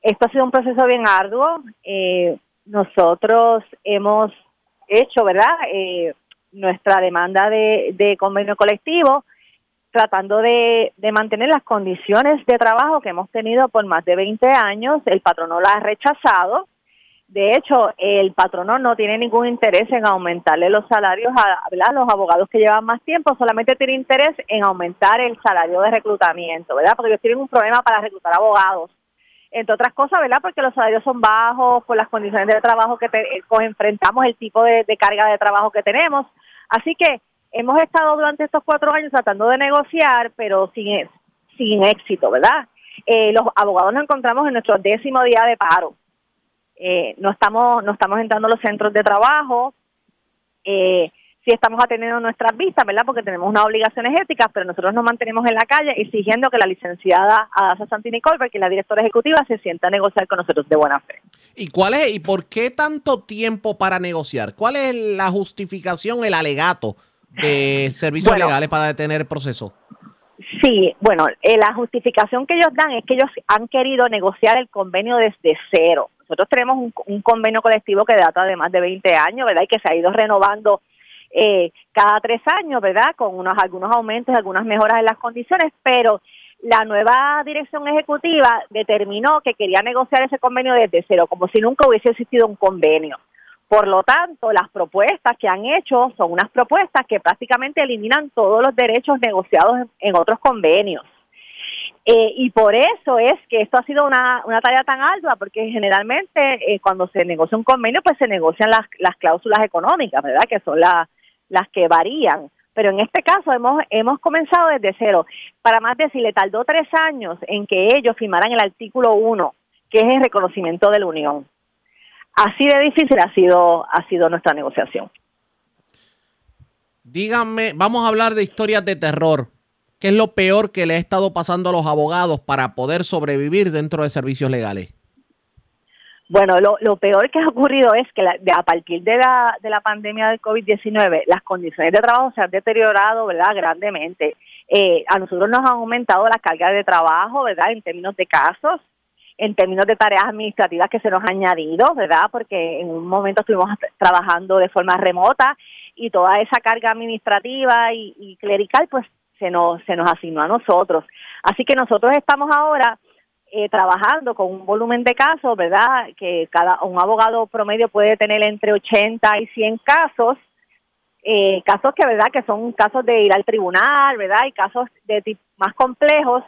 esto ha sido un proceso bien arduo. Eh, nosotros hemos hecho, ¿verdad? Eh, nuestra demanda de, de convenio colectivo, tratando de, mantener las condiciones de trabajo que hemos tenido por más de 20 años. El patrono la ha rechazado. De hecho, el patrono no tiene ningún interés en aumentarle los salarios a, los abogados que llevan más tiempo, solamente tiene interés en aumentar el salario de reclutamiento, ¿verdad? Porque ellos tienen un problema para reclutar abogados. Entre otras cosas, ¿verdad? Porque los salarios son bajos, por las condiciones de trabajo que te- eh, pues, enfrentamos, el tipo de carga de trabajo que tenemos. Así que hemos estado durante estos cuatro años tratando de negociar, pero sin, sin éxito, ¿verdad? Eh, los abogados nos encontramos en nuestro décimo día de paro. Eh, no estamos no estamos entrando a los centros de trabajo, eh, sí estamos atendiendo nuestras vistas, ¿verdad? Porque tenemos unas obligaciones éticas, pero nosotros nos mantenemos en la calle exigiendo que la licenciada Adasa Santini Colbert, que es la directora ejecutiva, se sienta a negociar con nosotros de buena fe. ¿Y cuál es y por qué tanto tiempo para negociar? ¿Cuál es la justificación, el alegato de servicios Bueno. legales para detener el proceso? Sí, bueno, eh, la justificación que ellos dan es que ellos han querido negociar el convenio desde cero. Nosotros tenemos un, un convenio colectivo que data de más de 20 años, ¿verdad? Y que se ha ido renovando eh, cada tres años, ¿verdad? Con unos algunos aumentos, algunas mejoras en las condiciones, pero la nueva dirección ejecutiva determinó que quería negociar ese convenio desde cero, como si nunca hubiese existido un convenio. Por lo tanto, las propuestas que han hecho son unas propuestas que prácticamente eliminan todos los derechos negociados en, otros convenios. Eh, y por eso es que esto ha sido una, una tarea tan ardua, porque generalmente eh, cuando se negocia un convenio, pues se negocian las, las cláusulas económicas, ¿verdad? Que son la- las que varían. Pero en este caso hemos, hemos comenzado desde cero. Para más decir, le tardó tres años en que ellos firmaran el artículo 1, que es el reconocimiento de la Unión. Así de difícil ha sido, ha sido nuestra negociación. Díganme, vamos a hablar de historias de terror. ¿Qué es lo peor que le ha estado pasando a los abogados para poder sobrevivir dentro de servicios legales? Bueno, lo, lo peor que ha ocurrido es que la- de- a partir de la, de la pandemia del COVID-19, las condiciones de trabajo se han deteriorado, ¿verdad?, grandemente. Eh, a nosotros nos han aumentado la carga de trabajo, ¿verdad?, en términos de casos, en términos de tareas administrativas que se nos han añadido, ¿verdad?, porque en un momento estuvimos trabajando de forma remota y toda esa carga administrativa y, clerical, pues se nos, se nos asignó a nosotros. Así que nosotros estamos ahora eh, trabajando con un volumen de casos, ¿verdad? Que cada un abogado promedio puede tener entre 80 y 100 casos, eh, casos que, ¿verdad? Que son casos de ir al tribunal, ¿verdad? Y casos de más complejos.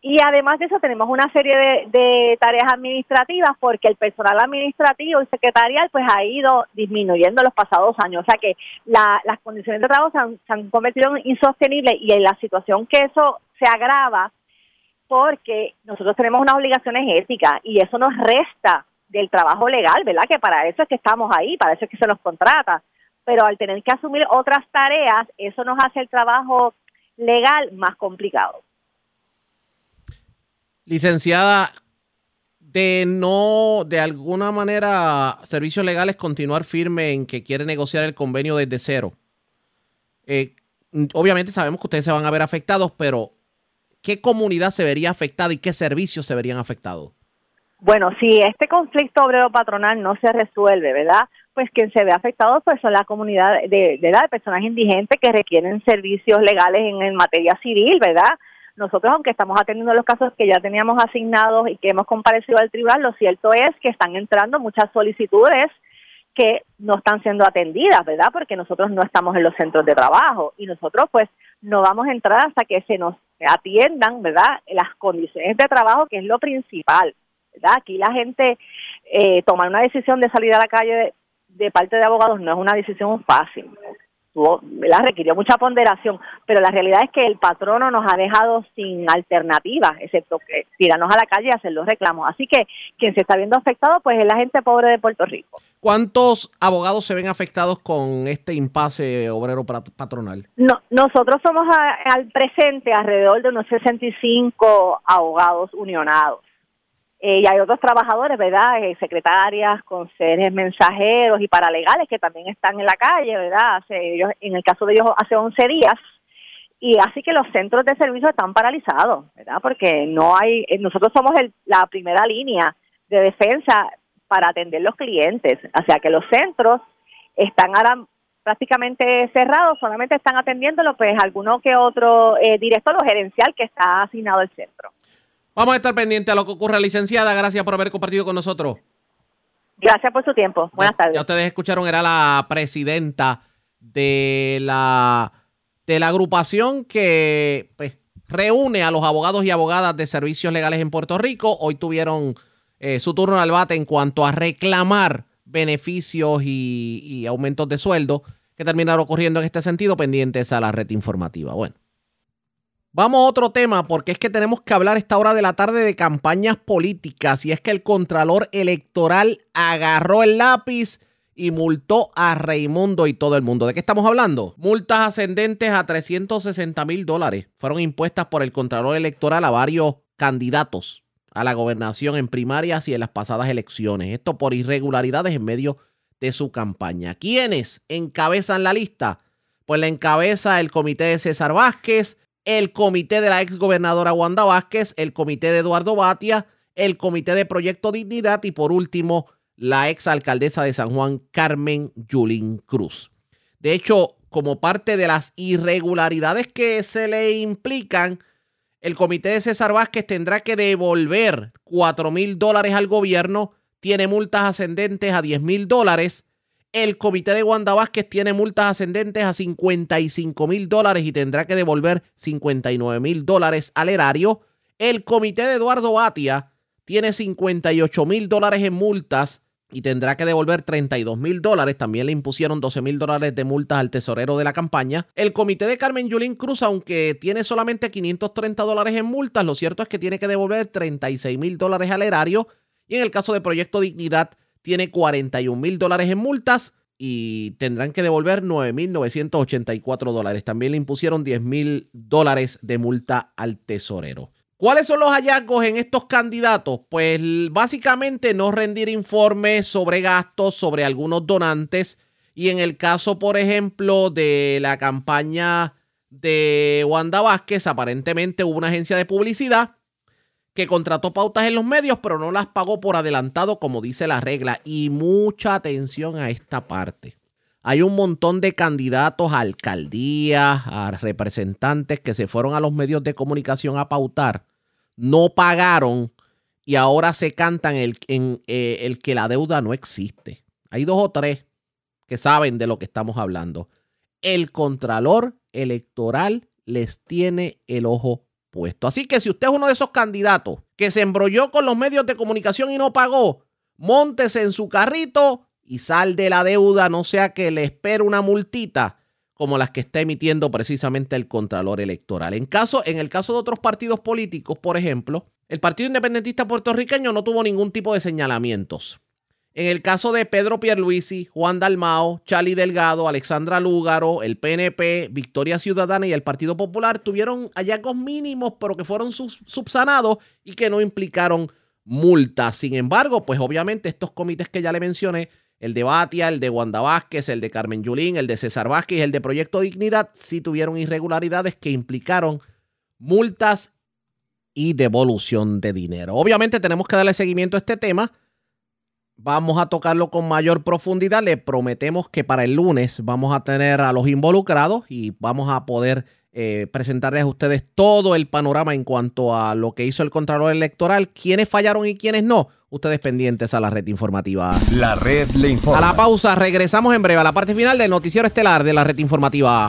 Y además de eso tenemos una serie de, de, tareas administrativas porque el personal administrativo y secretarial pues ha ido disminuyendo los pasados años. O sea que la, las condiciones de trabajo se han, se han convertido en insostenibles y en la situación que eso se agrava porque nosotros tenemos unas obligaciones éticas y eso nos resta del trabajo legal, ¿verdad? Que para eso es que estamos ahí, para eso es que se nos contrata. Pero al tener que asumir otras tareas, eso nos hace el trabajo legal más complicado. Licenciada, de no, de alguna manera, servicios legales continuar firme en que quiere negociar el convenio desde cero. Eh, obviamente sabemos que ustedes se van a ver afectados, pero ¿qué comunidad se vería afectada y qué servicios se verían afectados? Bueno, si este conflicto obrero patronal no se resuelve, ¿verdad? Pues quien se ve afectado pues son la comunidad de, de, de personas indigentes que requieren servicios legales en, en materia civil, ¿verdad? Nosotros, aunque estamos atendiendo los casos que ya teníamos asignados y que hemos comparecido al tribunal, lo cierto es que están entrando muchas solicitudes que no están siendo atendidas, ¿verdad? Porque nosotros no estamos en los centros de trabajo y nosotros pues no vamos a entrar hasta que se nos atiendan, ¿verdad? Las condiciones de trabajo, que es lo principal, ¿verdad? Aquí la gente eh, tomar una decisión de salir a la calle de, de parte de abogados no es una decisión fácil, ¿verdad? requirió mucha ponderación, pero la realidad es que el patrono nos ha dejado sin alternativa, excepto que tirarnos a la calle y hacer los reclamos. Así que quien se está viendo afectado, pues es la gente pobre de Puerto Rico. ¿Cuántos abogados se ven afectados con este impasse obrero patronal? No, nosotros somos a, al presente alrededor de unos 65 abogados unionados. Eh, y hay otros trabajadores, ¿verdad? Eh, secretarias, consejeros, mensajeros y paralegales que también están en la calle, ¿verdad? Hace, ellos, en el caso de ellos, hace 11 días. Y así que los centros de servicio están paralizados, ¿verdad? Porque no hay, eh, nosotros somos el, la primera línea de defensa para atender los clientes. O sea que los centros están ahora prácticamente cerrados, solamente están atendiéndolo pues alguno que otro eh, director o gerencial que está asignado al centro. Vamos a estar pendientes a lo que ocurra, licenciada. Gracias por haber compartido con nosotros. Gracias por su tiempo. Buenas tardes. Ya ustedes escucharon, era la presidenta de la, de la agrupación que pues, reúne a los abogados y abogadas de servicios legales en Puerto Rico. Hoy tuvieron eh, su turno al bate en cuanto a reclamar beneficios y, y aumentos de sueldo que terminaron ocurriendo en este sentido, pendientes a la red informativa. Bueno. Vamos a otro tema, porque es que tenemos que hablar esta hora de la tarde de campañas políticas. Y es que el Contralor Electoral agarró el lápiz y multó a Raimundo y todo el mundo. ¿De qué estamos hablando? Multas ascendentes a 360 mil dólares fueron impuestas por el Contralor Electoral a varios candidatos a la gobernación en primarias y en las pasadas elecciones. Esto por irregularidades en medio de su campaña. ¿Quiénes encabezan la lista? Pues la encabeza el comité de César Vázquez, el comité de la ex gobernadora Wanda Vázquez, el comité de Eduardo Batia, el comité de Proyecto Dignidad y por último la ex alcaldesa de San Juan, Carmen Yulín Cruz. De hecho, como parte de las irregularidades que se le implican, el comité de César Vázquez tendrá que devolver 4 mil dólares al gobierno, tiene multas ascendentes a 10 mil dólares el comité de Wanda Vázquez tiene multas ascendentes a 55 mil dólares y tendrá que devolver 59 mil dólares al erario. El comité de Eduardo Batia tiene 58 mil dólares en multas y tendrá que devolver 32 mil dólares. También le impusieron 12 mil dólares de multas al tesorero de la campaña. El comité de Carmen Yulín Cruz, aunque tiene solamente 530 dólares en multas, lo cierto es que tiene que devolver 36 mil dólares al erario. Y en el caso de Proyecto Dignidad, tiene 41 mil dólares en multas y tendrán que devolver 9.984 dólares. También le impusieron 10 mil dólares de multa al tesorero. ¿Cuáles son los hallazgos en estos candidatos? Pues básicamente no rendir informes sobre gastos, sobre algunos donantes. Y en el caso, por ejemplo, de la campaña de Wanda Vázquez, aparentemente hubo una agencia de publicidad que contrató pautas en los medios, pero no las pagó por adelantado, como dice la regla. Y mucha atención a esta parte. Hay un montón de candidatos a alcaldías, a representantes que se fueron a los medios de comunicación a pautar, no pagaron y ahora se cantan el, en, eh, el que la deuda no existe. Hay dos o tres que saben de lo que estamos hablando. El contralor electoral les tiene el ojo Así que si usted es uno de esos candidatos que se embrolló con los medios de comunicación y no pagó, móntese en su carrito y sal de la deuda, no sea que le espere una multita como las que está emitiendo precisamente el Contralor Electoral. En, caso, en el caso de otros partidos políticos, por ejemplo, el Partido Independentista Puertorriqueño no tuvo ningún tipo de señalamientos. En el caso de Pedro Pierluisi, Juan Dalmao, Charlie Delgado, Alexandra Lúgaro, el PNP, Victoria Ciudadana y el Partido Popular tuvieron hallazgos mínimos, pero que fueron subsanados y que no implicaron multas. Sin embargo, pues obviamente estos comités que ya le mencioné, el de Batia, el de Wanda Vázquez, el de Carmen Yulín, el de César Vázquez el de Proyecto Dignidad, sí tuvieron irregularidades que implicaron multas y devolución de dinero. Obviamente tenemos que darle seguimiento a este tema Vamos a tocarlo con mayor profundidad. Le prometemos que para el lunes vamos a tener a los involucrados y vamos a poder eh, presentarles a ustedes todo el panorama en cuanto a lo que hizo el Contralor Electoral, quiénes fallaron y quiénes no. Ustedes pendientes a la red informativa. La red le informa. A la pausa, regresamos en breve a la parte final del noticiero estelar de la red informativa.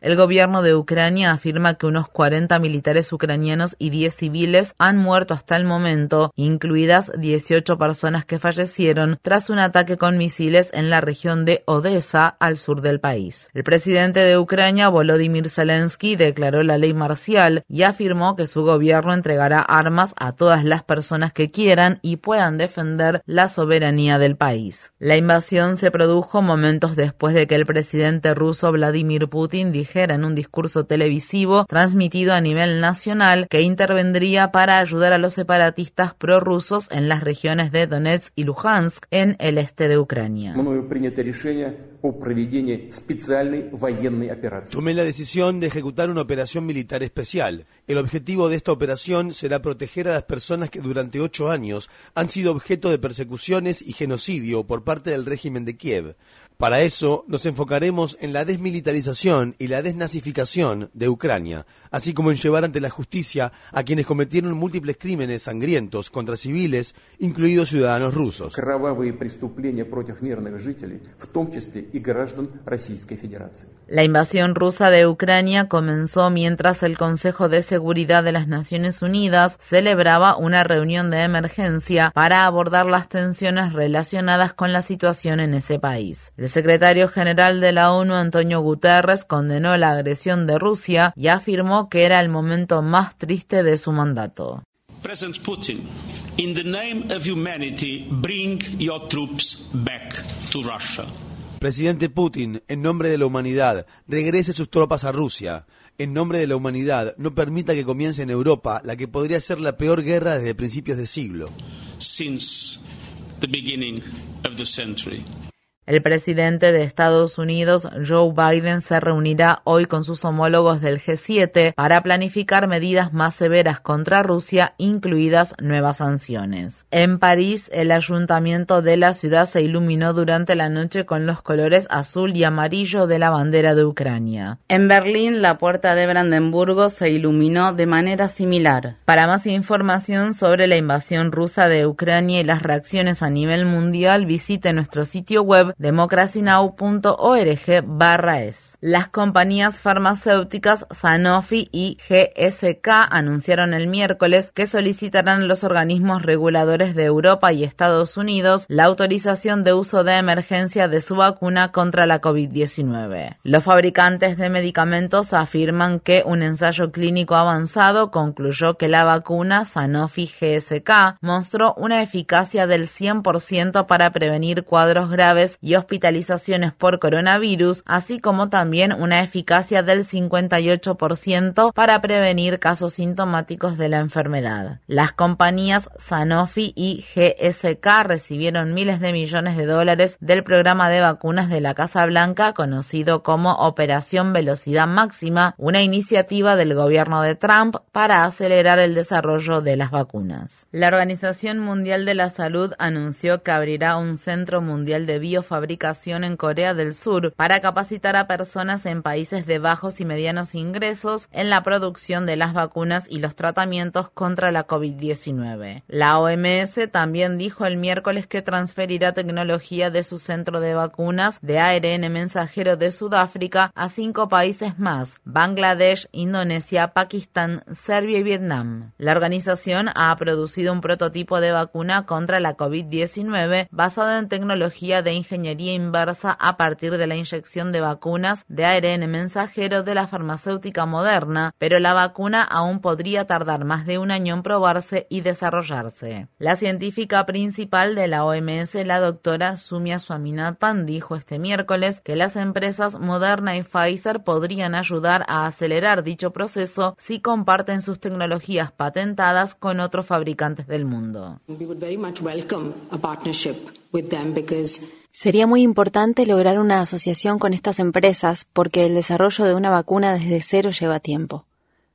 El gobierno de Ucrania afirma que unos 40 militares ucranianos y 10 civiles han muerto hasta el momento, incluidas 18 personas que fallecieron tras un ataque con misiles en la región de Odessa, al sur del país. El presidente de Ucrania, Volodymyr Zelensky, declaró la ley marcial y afirmó que su gobierno entregará armas a todas las personas que quieran y puedan defender la soberanía del país. La invasión se produjo momentos después de que el presidente ruso Vladimir Putin dijera en un discurso televisivo transmitido a nivel nacional que intervendría para ayudar a los separatistas prorrusos en las regiones de Donetsk y Luhansk en el este de Ucrania. Tomé la decisión de ejecutar una operación militar especial. El objetivo de esta operación será proteger a las personas que durante ocho años han sido objeto de persecuciones y genocidio por parte del régimen de Kiev. Para eso nos enfocaremos en la desmilitarización y la desnazificación de Ucrania, así como en llevar ante la justicia a quienes cometieron múltiples crímenes sangrientos contra civiles, incluidos ciudadanos rusos. La invasión rusa de Ucrania comenzó mientras el Consejo de Seguridad de las Naciones Unidas celebraba una reunión de emergencia para abordar las tensiones relacionadas con la situación en ese país. El secretario general de la ONU, Antonio Guterres, condenó la agresión de Rusia y afirmó que era el momento más triste de su mandato. President Putin, in the name of humanity, bring your troops back to Russia. Presidente Putin, en nombre de la humanidad, regrese sus tropas a Rusia. En nombre de la humanidad, no permita que comience en Europa la que podría ser la peor guerra desde principios de siglo. Since the beginning of the century. El presidente de Estados Unidos, Joe Biden, se reunirá hoy con sus homólogos del G7 para planificar medidas más severas contra Rusia, incluidas nuevas sanciones. En París, el ayuntamiento de la ciudad se iluminó durante la noche con los colores azul y amarillo de la bandera de Ucrania. En Berlín, la puerta de Brandenburgo se iluminó de manera similar. Para más información sobre la invasión rusa de Ucrania y las reacciones a nivel mundial, visite nuestro sitio web democracynow.org barra es. Las compañías farmacéuticas Sanofi y GSK anunciaron el miércoles que solicitarán los organismos reguladores de Europa y Estados Unidos la autorización de uso de emergencia de su vacuna contra la COVID-19. Los fabricantes de medicamentos afirman que un ensayo clínico avanzado concluyó que la vacuna Sanofi GSK mostró una eficacia del 100% para prevenir cuadros graves y hospitalizaciones por coronavirus, así como también una eficacia del 58% para prevenir casos sintomáticos de la enfermedad. Las compañías Sanofi y GSK recibieron miles de millones de dólares del programa de vacunas de la Casa Blanca conocido como Operación Velocidad Máxima, una iniciativa del gobierno de Trump para acelerar el desarrollo de las vacunas. La Organización Mundial de la Salud anunció que abrirá un centro mundial de fabricación en Corea del Sur para capacitar a personas en países de bajos y medianos ingresos en la producción de las vacunas y los tratamientos contra la COVID-19. La OMS también dijo el miércoles que transferirá tecnología de su centro de vacunas de ARN mensajero de Sudáfrica a cinco países más, Bangladesh, Indonesia, Pakistán, Serbia y Vietnam. La organización ha producido un prototipo de vacuna contra la COVID-19 basado en tecnología de ingeniería inversa a partir de la inyección de vacunas de ARN mensajero de la farmacéutica moderna, pero la vacuna aún podría tardar más de un año en probarse y desarrollarse. La científica principal de la OMS, la doctora Sumia Swaminathan, dijo este miércoles que las empresas Moderna y Pfizer podrían ayudar a acelerar dicho proceso si comparten sus tecnologías patentadas con otros fabricantes del mundo. Sería muy importante lograr una asociación con estas empresas porque el desarrollo de una vacuna desde cero lleva tiempo,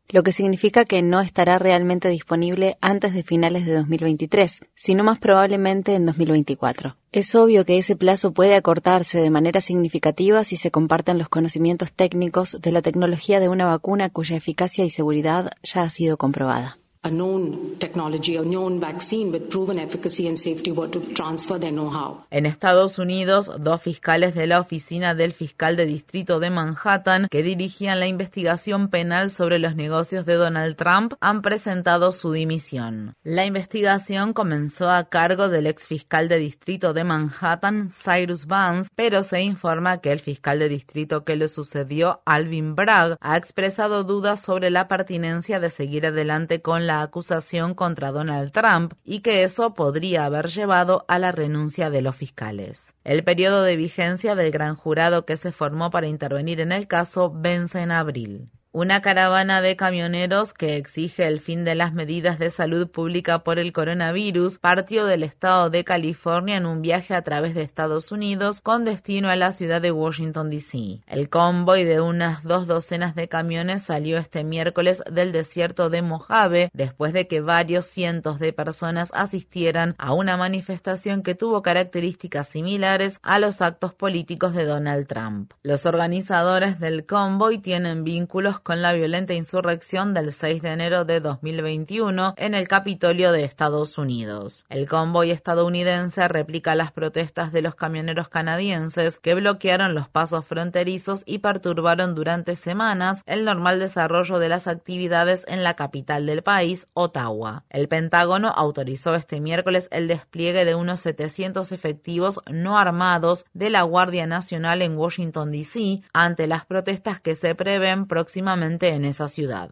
lo que significa que no estará realmente disponible antes de finales de 2023, sino más probablemente en 2024. Es obvio que ese plazo puede acortarse de manera significativa si se comparten los conocimientos técnicos de la tecnología de una vacuna cuya eficacia y seguridad ya ha sido comprobada. A known technology, a known vaccine with proven efficacy and safety were to transfer their know-how. En Estados Unidos, dos fiscales de la oficina del fiscal de distrito de Manhattan que dirigían la investigación penal sobre los negocios de Donald Trump han presentado su dimisión. La investigación comenzó a cargo del ex fiscal de distrito de Manhattan, Cyrus Vance, pero se informa que el fiscal de distrito que le sucedió, Alvin Bragg, ha expresado dudas sobre la pertinencia de seguir adelante con la acusación contra Donald Trump y que eso podría haber llevado a la renuncia de los fiscales. El periodo de vigencia del gran jurado que se formó para intervenir en el caso vence en abril. Una caravana de camioneros que exige el fin de las medidas de salud pública por el coronavirus partió del estado de California en un viaje a través de Estados Unidos con destino a la ciudad de Washington, D.C. El convoy de unas dos docenas de camiones salió este miércoles del desierto de Mojave después de que varios cientos de personas asistieran a una manifestación que tuvo características similares a los actos políticos de Donald Trump. Los organizadores del convoy tienen vínculos con la violenta insurrección del 6 de enero de 2021 en el Capitolio de Estados Unidos. El convoy estadounidense replica las protestas de los camioneros canadienses que bloquearon los pasos fronterizos y perturbaron durante semanas el normal desarrollo de las actividades en la capital del país, Ottawa. El Pentágono autorizó este miércoles el despliegue de unos 700 efectivos no armados de la Guardia Nacional en Washington, D.C. ante las protestas que se prevén próximamente en esa ciudad.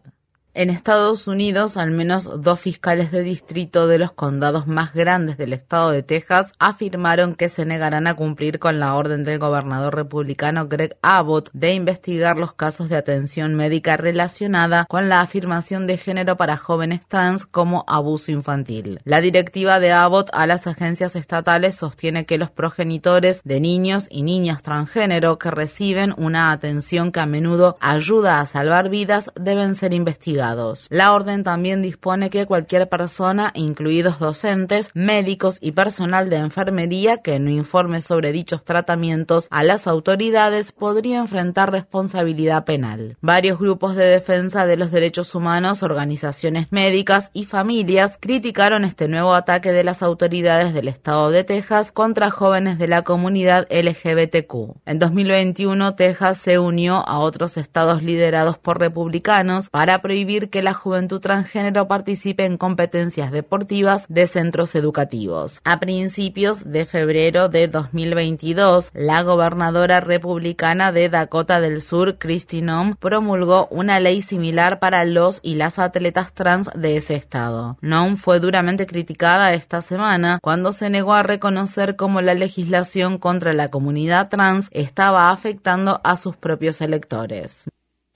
En Estados Unidos, al menos dos fiscales de distrito de los condados más grandes del estado de Texas afirmaron que se negarán a cumplir con la orden del gobernador republicano Greg Abbott de investigar los casos de atención médica relacionada con la afirmación de género para jóvenes trans como abuso infantil. La directiva de Abbott a las agencias estatales sostiene que los progenitores de niños y niñas transgénero que reciben una atención que a menudo ayuda a salvar vidas deben ser investigados la orden también dispone que cualquier persona, incluidos docentes, médicos y personal de enfermería que no informe sobre dichos tratamientos a las autoridades podría enfrentar responsabilidad penal. Varios grupos de defensa de los derechos humanos, organizaciones médicas y familias criticaron este nuevo ataque de las autoridades del estado de Texas contra jóvenes de la comunidad LGBTQ. En 2021, Texas se unió a otros estados liderados por republicanos para prohibir que la juventud transgénero participe en competencias deportivas de centros educativos. A principios de febrero de 2022, la gobernadora republicana de Dakota del Sur, Kristi Noem, promulgó una ley similar para los y las atletas trans de ese estado. Noem fue duramente criticada esta semana cuando se negó a reconocer cómo la legislación contra la comunidad trans estaba afectando a sus propios electores.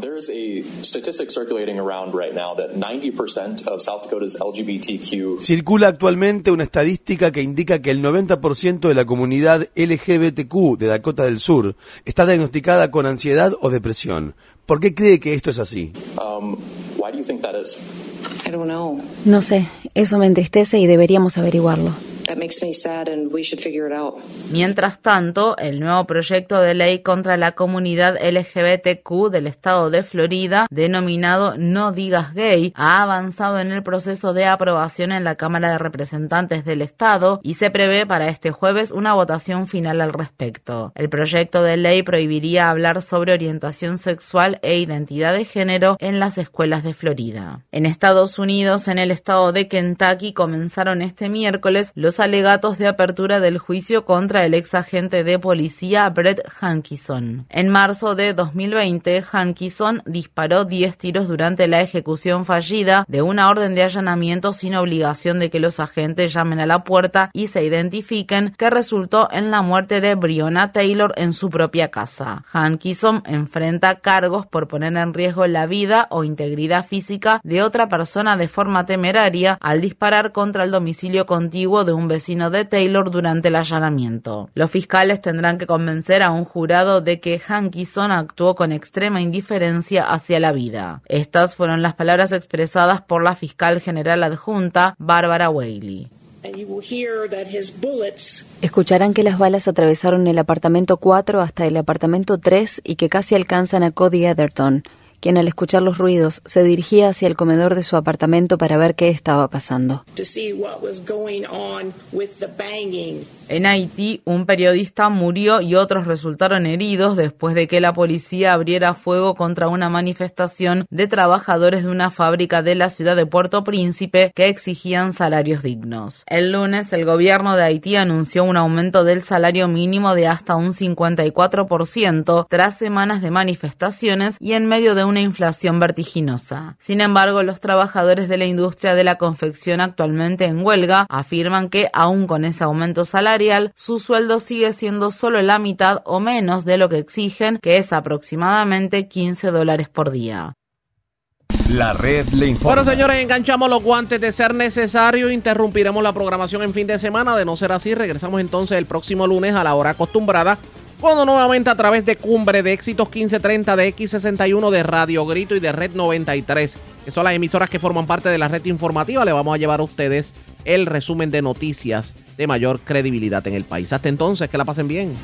There's a statistic circulating around right now that 90% of South Dakota's LGBTQ Circula actualmente una estadística que indica que el 90% de la comunidad LGBTQ de Dakota del Sur está diagnosticada con ansiedad o depresión. ¿Por qué cree que esto es así? um, why do you think that is? No sé, eso me entristece y deberíamos averiguarlo. Mientras tanto, el nuevo proyecto de ley contra la comunidad LGBTQ del estado de Florida, denominado No Digas Gay, ha avanzado en el proceso de aprobación en la Cámara de Representantes del estado y se prevé para este jueves una votación final al respecto. El proyecto de ley prohibiría hablar sobre orientación sexual e identidad de género en las escuelas de Florida. En Estados Unidos, en el estado de Kentucky, comenzaron este miércoles los alegatos de apertura del juicio contra el ex agente de policía Brett Hankison. En marzo de 2020, Hankison disparó 10 tiros durante la ejecución fallida de una orden de allanamiento sin obligación de que los agentes llamen a la puerta y se identifiquen, que resultó en la muerte de Breonna Taylor en su propia casa. Hankison enfrenta cargos por poner en riesgo la vida o integridad física de otra persona de forma temeraria al disparar contra el domicilio contiguo de un vecino de Taylor durante el allanamiento. Los fiscales tendrán que convencer a un jurado de que Hankison actuó con extrema indiferencia hacia la vida. Estas fueron las palabras expresadas por la fiscal general adjunta, Barbara Whaley. Escucharán que las balas atravesaron el apartamento 4 hasta el apartamento 3 y que casi alcanzan a Cody Etherton, quien al escuchar los ruidos se dirigía hacia el comedor de su apartamento para ver qué estaba pasando. En Haití, un periodista murió y otros resultaron heridos después de que la policía abriera fuego contra una manifestación de trabajadores de una fábrica de la ciudad de Puerto Príncipe que exigían salarios dignos. El lunes, el gobierno de Haití anunció un aumento del salario mínimo de hasta un 54% tras semanas de manifestaciones y en medio de una inflación vertiginosa. Sin embargo, los trabajadores de la industria de la confección actualmente en huelga afirman que, aún con ese aumento salarial, su sueldo sigue siendo solo la mitad o menos de lo que exigen, que es aproximadamente 15 dólares por día. La red le informa. Bueno, señores, enganchamos los guantes de ser necesario. Interrumpiremos la programación en fin de semana. De no ser así, regresamos entonces el próximo lunes a la hora acostumbrada. Cuando nuevamente a través de Cumbre de Éxitos 1530 de X61 de Radio Grito y de Red 93, que son las emisoras que forman parte de la red informativa, le vamos a llevar a ustedes el resumen de noticias de mayor credibilidad en el país. Hasta entonces, que la pasen bien.